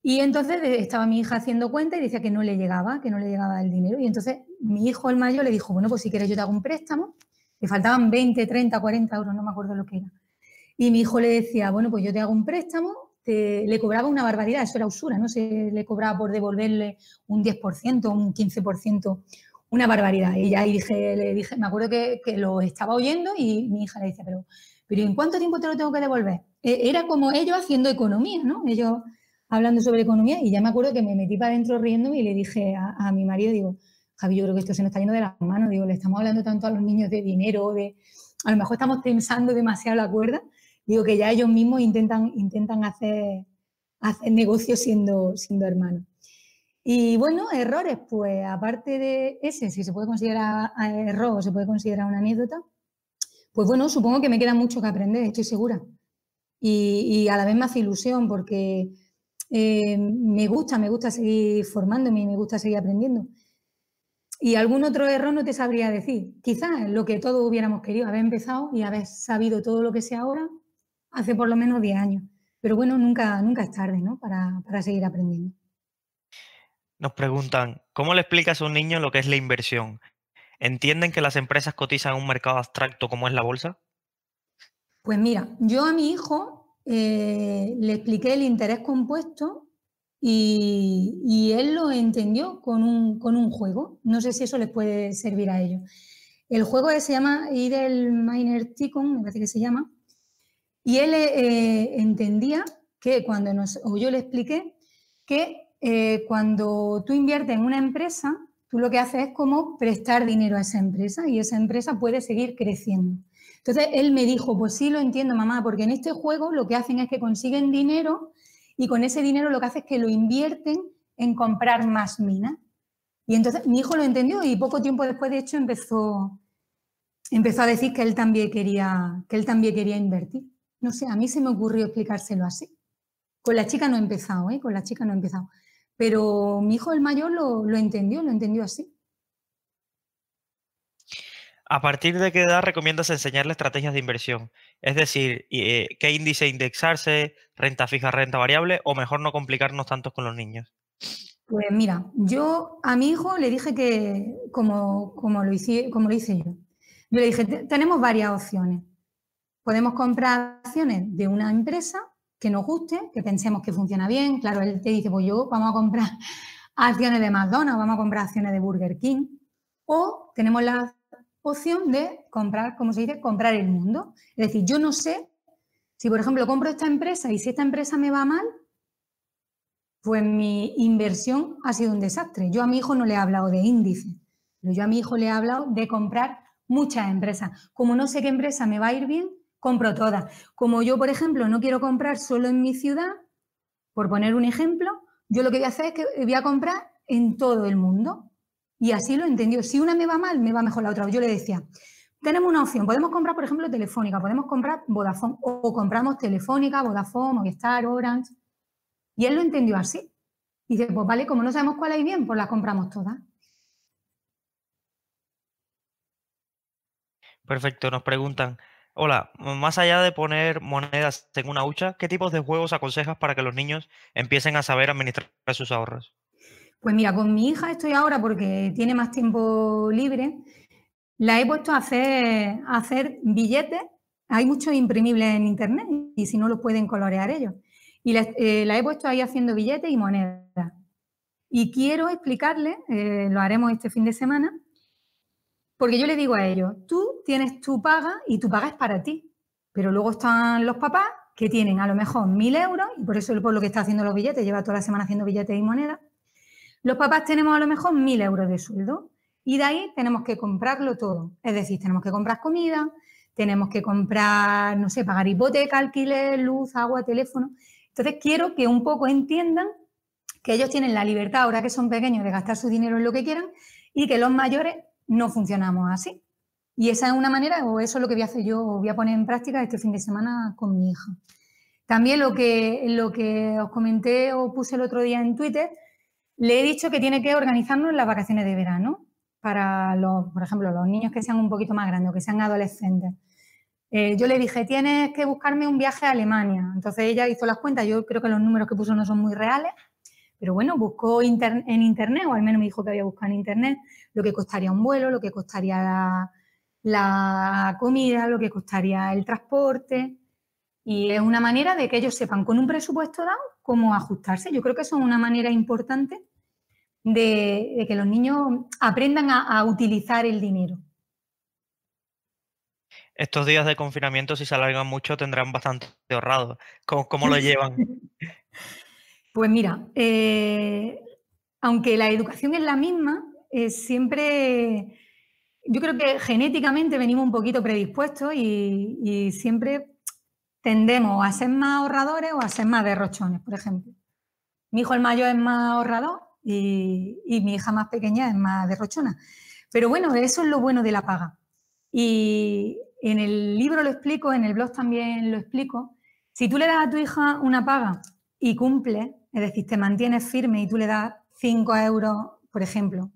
Y entonces estaba mi hija haciendo cuenta y decía que no le llegaba, que no le llegaba el dinero. Y entonces mi hijo, el mayor, le dijo, bueno, pues si quieres yo te hago un préstamo. Le faltaban 20, 30, 40 euros, no me acuerdo lo que era. Y mi hijo le decía, bueno, pues yo te hago un préstamo, le cobraba una barbaridad, eso era usura, ¿no? Se le cobraba por devolverle un 10%, un 15% una barbaridad. Y ya dije, le dije, me acuerdo que, lo estaba oyendo y mi hija le dice, pero, pero ¿en cuánto tiempo te lo tengo que devolver? E, era como ellos haciendo economía, ¿no? Ellos hablando sobre economía y ya me acuerdo que me metí para adentro riéndome y le dije a, mi marido, digo, Javi, yo creo que esto se nos está yendo de las manos, digo, le estamos hablando tanto a los niños de dinero, de, a lo mejor estamos pensando demasiado la cuerda, digo que ya ellos mismos intentan, intentan hacer, hacer negocios siendo, siendo hermanos. Y bueno, errores, pues aparte de ese, si se puede considerar error o se puede considerar una anécdota, pues bueno, supongo que me queda mucho que aprender, estoy segura. Y, a la vez me hace ilusión porque eh, me gusta, me gusta seguir formándome y me gusta seguir aprendiendo. Y algún otro error no te sabría decir. Quizás lo que todos hubiéramos querido, haber empezado y haber sabido todo lo que sé ahora hace por lo menos 10 años. Pero bueno, nunca, nunca es tarde ¿no? para, para seguir aprendiendo. Nos preguntan, ¿cómo le explicas a un niño lo que es la inversión? ¿Entienden que las empresas cotizan en un mercado abstracto como es la bolsa? Pues mira, yo a mi hijo eh, le expliqué el interés compuesto y, él lo entendió con un, juego. No sé si eso les puede servir a ellos. El juego se llama Idle Miner Ticon, me parece que se llama, y él eh, entendía que cuando nos, o yo le expliqué que eh, cuando tú inviertes en una empresa, tú lo que haces es como prestar dinero a esa empresa y esa empresa puede seguir creciendo. Entonces él me dijo, pues sí lo entiendo mamá, porque en este juego lo que hacen es que consiguen dinero y con ese dinero lo que hace es que lo invierten en comprar más minas. Y entonces mi hijo lo entendió y poco tiempo después, de hecho, empezó, empezó a decir que él también quería, que él también quería invertir. No sé, a mí se me ocurrió explicárselo así. Con la chica no he empezado, ¿eh? Con la chica no he empezado. Pero mi hijo el mayor lo, entendió, lo entendió así. ¿A partir de qué edad recomiendas enseñarle estrategias de inversión? Es decir, eh, ¿qué índice indexarse, renta fija, renta variable, o mejor no complicarnos tanto con los niños? Pues mira, yo a mi hijo le dije que, como, como, lo, hice, como lo hice yo, yo le dije, tenemos varias opciones. podemos comprar acciones de una empresa que nos guste, que pensemos que funciona bien. Claro, él te dice, pues yo vamos a comprar acciones de McDonald's, vamos a comprar acciones de Burger King. O tenemos la opción de comprar, como se dice, comprar el mundo. Es decir, yo no sé si, por ejemplo, compro esta empresa y si esta empresa me va mal, pues mi inversión ha sido un desastre. Yo a mi hijo no le he hablado de índice, pero yo a mi hijo le he hablado de comprar muchas empresas. Como no sé qué empresa me va a ir bien, compro todas. Como yo, por ejemplo, no quiero comprar solo en mi ciudad, por poner un ejemplo, yo lo que voy a hacer es que voy a comprar en todo el mundo. Y así lo entendió. Si una me va mal, me va mejor la otra. Yo le decía, tenemos una opción, podemos comprar, por ejemplo, Telefónica, podemos comprar Vodafone, o compramos Telefónica, Vodafone, Movistar, Orange. Y él lo entendió así. Y dice, pues vale, como no sabemos cuál hay bien, pues las compramos todas. Perfecto, nos preguntan, hola, más allá de poner monedas en una hucha, ¿qué tipos de juegos aconsejas para que los niños empiecen a saber administrar sus ahorros? Pues mira, con mi hija estoy ahora porque tiene más tiempo libre. La he puesto a hacer, hacer billetes. Hay muchos imprimibles en internet y si no los pueden colorear ellos. Y la, eh, he puesto ahí haciendo billetes y monedas. Y quiero explicarle, eh, lo haremos este fin de semana, porque yo le digo a ellos, tú tienes tu paga y tu paga es para ti. Pero luego están los papás que tienen a lo mejor mil euros, y por eso es por lo que está haciendo los billetes, lleva toda la semana haciendo billetes y monedas. Los papás tenemos a lo mejor mil euros de sueldo y de ahí tenemos que comprarlo todo. Es decir, tenemos que comprar comida, tenemos que comprar, no sé, pagar hipoteca, alquiler, luz, agua, teléfono. Entonces quiero que un poco entiendan que ellos tienen la libertad, ahora que son pequeños, de gastar su dinero en lo que quieran y que los mayores no funcionamos así. Y esa es una manera, o eso es lo que voy a hacer yo, voy a poner en práctica este fin de semana con mi hija. También lo que, lo que os comenté o puse el otro día en Twitter, le he dicho que tiene que organizarnos las vacaciones de verano para los, por ejemplo, los niños que sean un poquito más grandes o que sean adolescentes. Eh, yo le dije, tienes que buscarme un viaje a Alemania. Entonces ella hizo las cuentas, yo creo que los números que puso no son muy reales, pero bueno, buscó en internet, o al menos me dijo que había buscado en internet, lo que costaría un vuelo, lo que costaría la, comida, lo que costaría el transporte. Y es una manera de que ellos sepan con un presupuesto dado cómo ajustarse. Yo creo que eso es una manera importante de, que los niños aprendan a, utilizar el dinero. Estos días de confinamiento, si se alargan mucho, tendrán bastante ahorrado. cómo lo llevan? Pues mira, eh, aunque la educación es la misma, siempre, yo creo que genéticamente venimos un poquito predispuestos y, siempre tendemos a ser más ahorradores o a ser más derrochones, por ejemplo. Mi hijo el mayor es más ahorrador y, y, mi hija más pequeña es más derrochona. Pero bueno, eso es lo bueno de la paga. Y en el libro lo explico, en el blog también lo explico. Si tú le das a tu hija una paga y cumple, es decir, te mantienes firme y tú le das 5 euros, por ejemplo,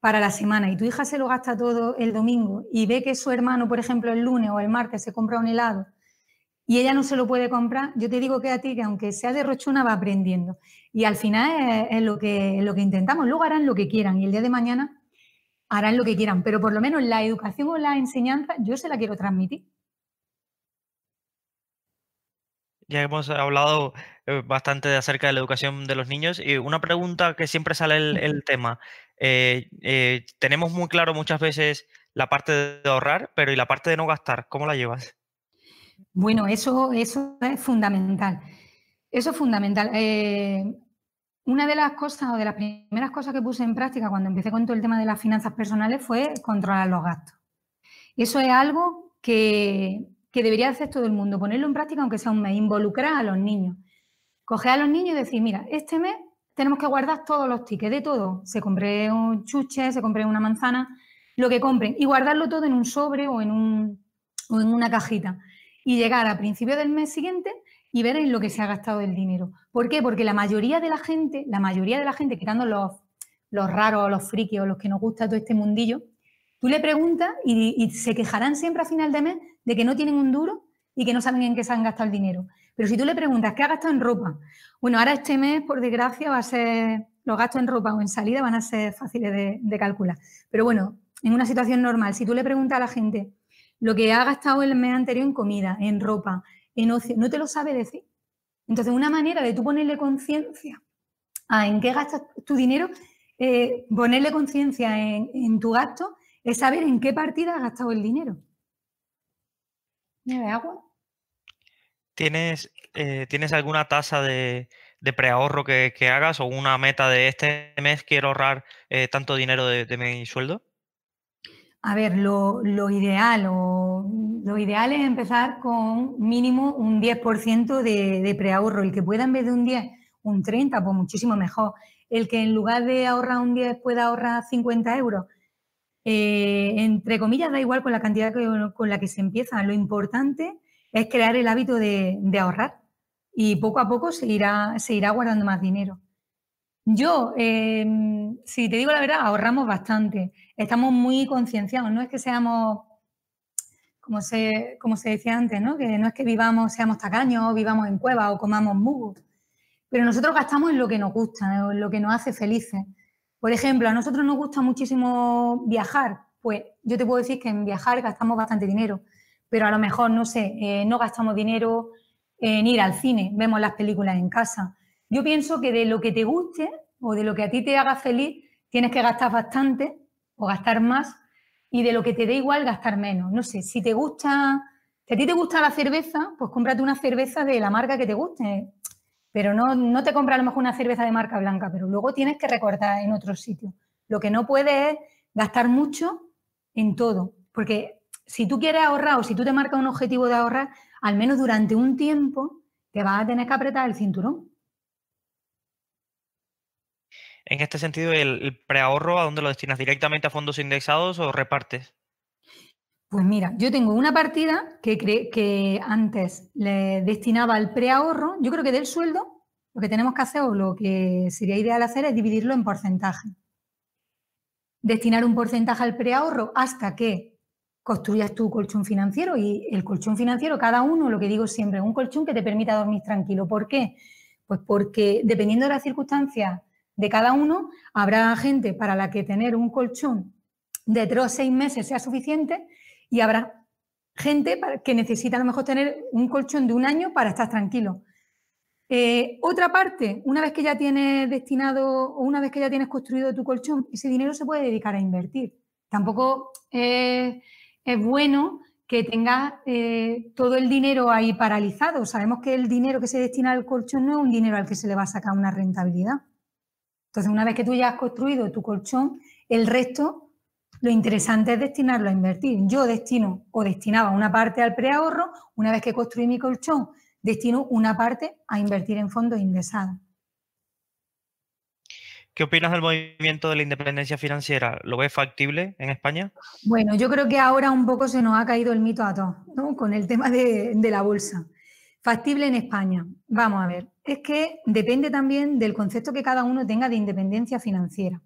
para la semana y tu hija se lo gasta todo el domingo y ve que su hermano, por ejemplo, el lunes o el martes se compra un helado y ella no se lo puede comprar, yo te digo que a ti, que aunque sea de rochona, va aprendiendo. Y al final es, lo, que, es lo que intentamos. Luego harán lo que quieran y el día de mañana harán lo que quieran, pero por lo menos la educación o la enseñanza yo se la quiero transmitir. Ya hemos hablado eh, bastante acerca de la educación de los niños y una pregunta que siempre sale el, tema. Eh, eh, tenemos muy claro muchas veces la parte de ahorrar, pero ¿y la parte de no gastar? ¿Cómo la llevas? Bueno, eso, eso es fundamental. Eso es fundamental. una de las cosas o de las primeras cosas que puse en práctica cuando empecé con todo el tema de las finanzas personales fue controlar los gastos. Eso es algo que, que debería hacer todo el mundo, ponerlo en práctica aunque sea un mes, involucrar a los niños. Coger a los niños y decir, mira, este mes tenemos que guardar todos los tickets de todo. Se compré un chuche, se compré una manzana, lo que compren, y guardarlo todo en un sobre o en, un, o en una cajita. Y llegar a principio del mes siguiente y ver en lo que se ha gastado el dinero. ¿Por qué? Porque la mayoría de la gente, la mayoría de la gente, quitando los, los raros, los frikis o los que nos gusta todo este mundillo, tú le preguntas y, y se quejarán siempre a final de mes de que no tienen un duro y que no saben en qué se han gastado el dinero. Pero si tú le preguntas, ¿qué ha gastado en ropa? Bueno, ahora este mes, por desgracia, va a ser, los gastos en ropa o en salida van a ser fáciles de, calcular. Pero bueno, en una situación normal, si tú le preguntas a la gente lo que ha gastado el mes anterior en comida, en ropa, en ocio, no te lo sabe decir. Entonces, una manera de tú ponerle conciencia a en qué gastas tu dinero, eh, ponerle conciencia en, tu gasto, es saber en qué partida has gastado el dinero. ¿Tienes, eh, ¿Tienes alguna tasa de, preahorro que, hagas o una meta de este mes quiero ahorrar eh, tanto dinero de, mi sueldo? A ver, lo, ideal o, lo ideal es empezar con mínimo un 10% de, de preahorro. El que pueda en vez de un 10, un 30, pues muchísimo mejor. El que en lugar de ahorrar un 10 pueda ahorrar 50 euros, eh, entre comillas, da igual con la cantidad con la que se empieza. Lo importante es crear el hábito de, ahorrar y poco a poco se irá, se irá guardando más dinero. Yo, em, si te digo la verdad, ahorramos bastante. Estamos muy concienciados. No es que seamos, como se, como se decía antes, ¿no? que no es que vivamos, seamos tacaños, vivamos en cuevas o comamos mugos. Pero nosotros gastamos en lo que nos gusta, en lo que nos hace felices. Por ejemplo, a nosotros nos gusta muchísimo viajar. Pues yo te puedo decir que en viajar gastamos bastante dinero pero a lo mejor, no sé, eh, no gastamos dinero en ir al cine, vemos las películas en casa. Yo pienso que de lo que te guste o de lo que a ti te haga feliz, tienes que gastar bastante o gastar más y de lo que te dé igual gastar menos. No sé, si te gusta, si a ti te gusta la cerveza, pues cómprate una cerveza de la marca que te guste, pero no, no te compras a lo mejor una cerveza de marca blanca, pero luego tienes que recortar en otro sitio. Lo que no puedes es gastar mucho en todo, porque si tú quieres ahorrar o si tú te marcas un objetivo de ahorrar, al menos durante un tiempo te vas a tener que apretar el cinturón. En este sentido, ¿el, preahorro a dónde lo destinas? ¿Directamente a fondos indexados o repartes? Pues mira, yo tengo una partida que, que antes le destinaba al preahorro. Yo creo que del sueldo lo que tenemos que hacer o lo que sería ideal hacer es dividirlo en porcentaje. Destinar un porcentaje al preahorro hasta que construyas tu colchón financiero y el colchón financiero, cada uno, lo que digo siempre, un colchón que te permita dormir tranquilo. ¿Por qué? Pues porque dependiendo de las circunstancias de cada uno, habrá gente para la que tener un colchón de tres o seis meses sea suficiente y habrá gente que necesita a lo mejor tener un colchón de un año para estar tranquilo. Eh, otra parte, una vez que ya tienes destinado o una vez que ya tienes construido tu colchón, ese dinero se puede dedicar a invertir. Tampoco es bueno que tenga eh, todo el dinero ahí paralizado. Sabemos que el dinero que se destina al colchón no es un dinero al que se le va a sacar una rentabilidad. Entonces, una vez que tú ya has construido tu colchón, el resto, lo interesante es destinarlo a invertir. Yo destino o destinaba una parte al preahorro, una vez que construí mi colchón, destino una parte a invertir en fondos indexados. ¿Qué opinas del movimiento de la independencia financiera? ¿Lo ves factible en España? Bueno, yo creo que ahora un poco se nos ha caído el mito a todos, ¿no? Con el tema de, la bolsa. Factible en España. Vamos a ver. Es que depende también del concepto que cada uno tenga de independencia financiera.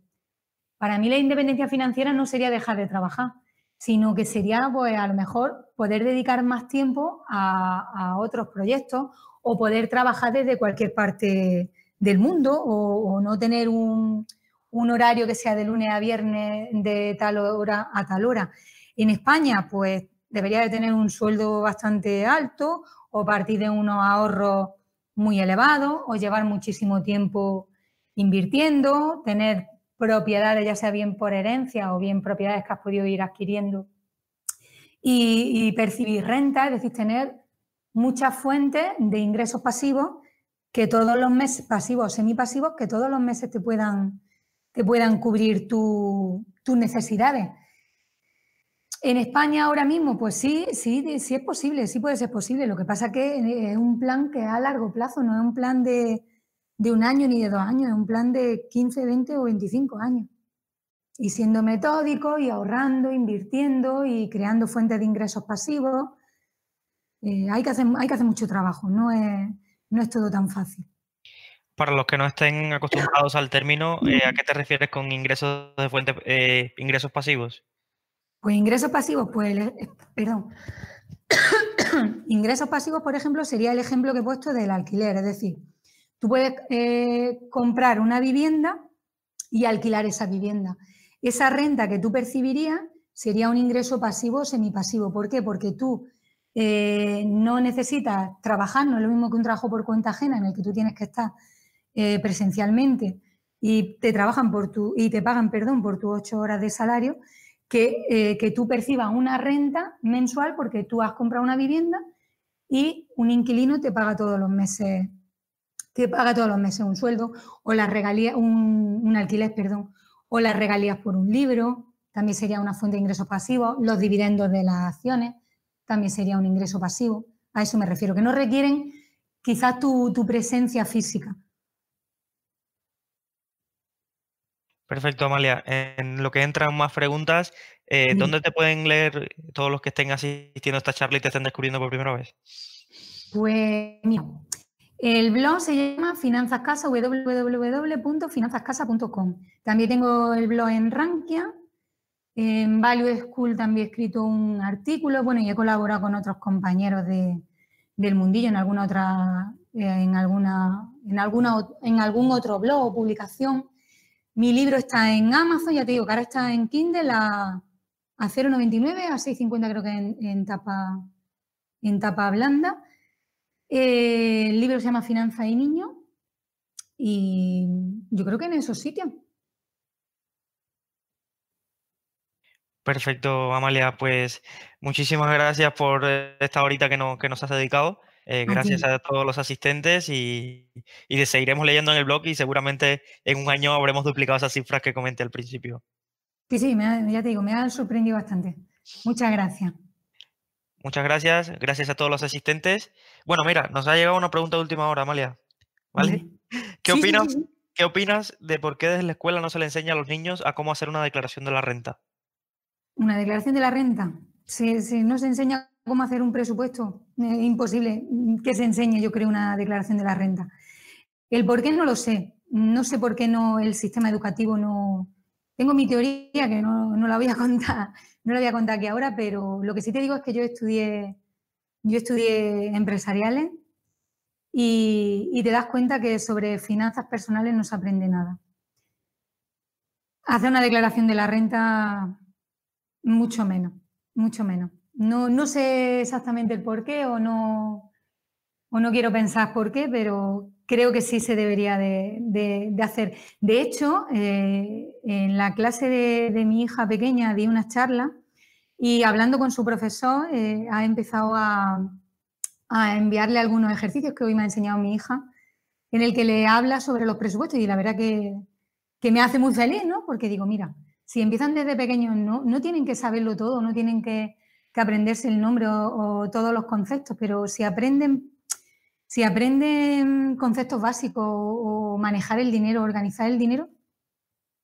Para mí la independencia financiera no sería dejar de trabajar, sino que sería, pues, a lo mejor poder dedicar más tiempo a, a otros proyectos o poder trabajar desde cualquier parte del mundo o, no tener un, horario que sea de lunes a viernes de tal hora a tal hora. En España, pues debería de tener un sueldo bastante alto o partir de unos ahorros muy elevados o llevar muchísimo tiempo invirtiendo, tener propiedades, ya sea bien por herencia o bien propiedades que has podido ir adquiriendo y, percibir renta, es decir, tener muchas fuentes de ingresos pasivos que todos los meses, pasivos semipasivos, que todos los meses te puedan, te puedan cubrir tus necesidades. En España ahora mismo, pues sí, sí, sí es posible, sí puede ser posible. Lo que pasa que es un plan que es a largo plazo, no es un plan de, de un año ni de dos años, es un plan de 15, 20 o 25 años. Y siendo metódico y ahorrando, invirtiendo y creando fuentes de ingresos pasivos, eh, hay, que hacer, hay que hacer mucho trabajo, no es, no es todo tan fácil. Para los que no estén acostumbrados al término, eh, ¿a qué te refieres con ingresos de fuente, eh, ingresos pasivos? Pues ingresos pasivos, pues, perdón. ingresos pasivos, por ejemplo, sería el ejemplo que he puesto del alquiler, es decir, tú puedes eh, comprar una vivienda y alquilar esa vivienda. Esa renta que tú percibirías sería un ingreso pasivo o semipasivo. ¿Por qué? Porque tú eh, no necesitas trabajar, no es lo mismo que un trabajo por cuenta ajena en el que tú tienes que estar eh, presencialmente y te trabajan por tu, y te pagan, perdón, por tus ocho horas de salario, que, que tú percibas una renta mensual porque tú has comprado una vivienda y un inquilino te paga todos los meses, te paga todos los meses un sueldo o las regalías, un, un alquiler, perdón, o las regalías por un libro, también sería una fuente de ingresos pasivos, los dividendos de las acciones, también sería un ingreso pasivo. A eso me refiero, que no requieren quizás tu, presencia física. Perfecto, Amalia. En lo que entran más preguntas, eh, ¿dónde te pueden leer todos los que estén asistiendo a esta charla y te estén descubriendo por primera vez? Pues mira, el blog se llama Finanzas Casa, www.finanzascasa.com. También tengo el blog en Rankia, en Value School también he escrito un artículo, bueno, y he colaborado con otros compañeros del mundillo en alguna otra, eh, en alguna, en alguna, en algún otro blog o publicación. Mi libro está en Amazon, ya te digo que ahora está en Kindle a, a 0,99, a 6,50 creo que en, tapa, en tapa blanda. Eh, el libro se llama Finanza y Niño y yo creo que en esos sitios. Perfecto, Amalia. Pues muchísimas gracias por esta horita que, que nos has dedicado. Eh, gracias a todos los asistentes y, y seguiremos leyendo en el blog y seguramente en un año habremos duplicado esas cifras que comenté al principio. Sí, sí, ya te digo, me ha sorprendido bastante. Muchas gracias. Muchas gracias, gracias a todos los asistentes. Bueno, mira, nos ha llegado una pregunta de última hora, Amalia. ¿Vale? ¿Qué opinas? ¿Qué opinas de por qué desde la escuela no se le enseña a los niños a cómo hacer una declaración de la renta? Una declaración de la renta. Si, no se enseña cómo hacer un presupuesto, es imposible que se enseñe, yo creo, una declaración de la renta. El por qué no lo sé. No sé por qué no el sistema educativo no. Tengo mi teoría que no, la voy a contar, no la voy a contar aquí ahora, pero lo que sí te digo es que yo estudié, yo estudié empresariales y, y te das cuenta que sobre finanzas personales no se aprende nada. Hacer una declaración de la renta mucho menos, mucho menos. No, no sé exactamente el por qué o no, o no quiero pensar por qué, pero creo que sí se debería de, hacer. De hecho, eh, en la clase de, mi hija pequeña di una charla y hablando con su profesor eh, ha empezado a, enviarle algunos ejercicios que hoy me ha enseñado mi hija, en el que le habla sobre los presupuestos y la verdad que, que me hace muy feliz, ¿no? Porque digo, mira, si empiezan desde pequeños, no, no tienen que saberlo todo, no tienen que, aprenderse el nombre o, todos los conceptos, pero si aprenden, si aprenden conceptos básicos o, manejar el dinero, organizar el dinero,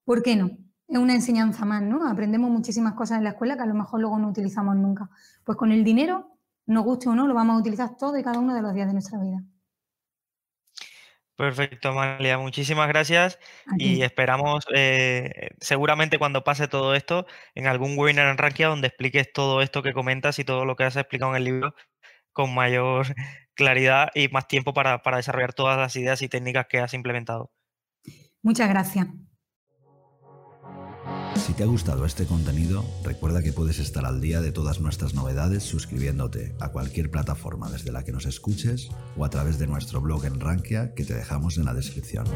¿por qué no? Es una enseñanza más, ¿no? Aprendemos muchísimas cosas en la escuela que a lo mejor luego no utilizamos nunca. Pues con el dinero, nos guste o no, lo vamos a utilizar todo y cada uno de los días de nuestra vida. Perfecto, Amalia. Muchísimas gracias y esperamos eh, seguramente cuando pase todo esto en algún webinar en Rankia donde expliques todo esto que comentas y todo lo que has explicado en el libro con mayor claridad y más tiempo para desarrollar todas las ideas y técnicas que has implementado. Muchas gracias. Si te ha gustado este contenido, recuerda que puedes estar al día de todas nuestras novedades suscribiéndote a cualquier plataforma desde la que nos escuches o a través de nuestro blog en Rankia que te dejamos en la descripción.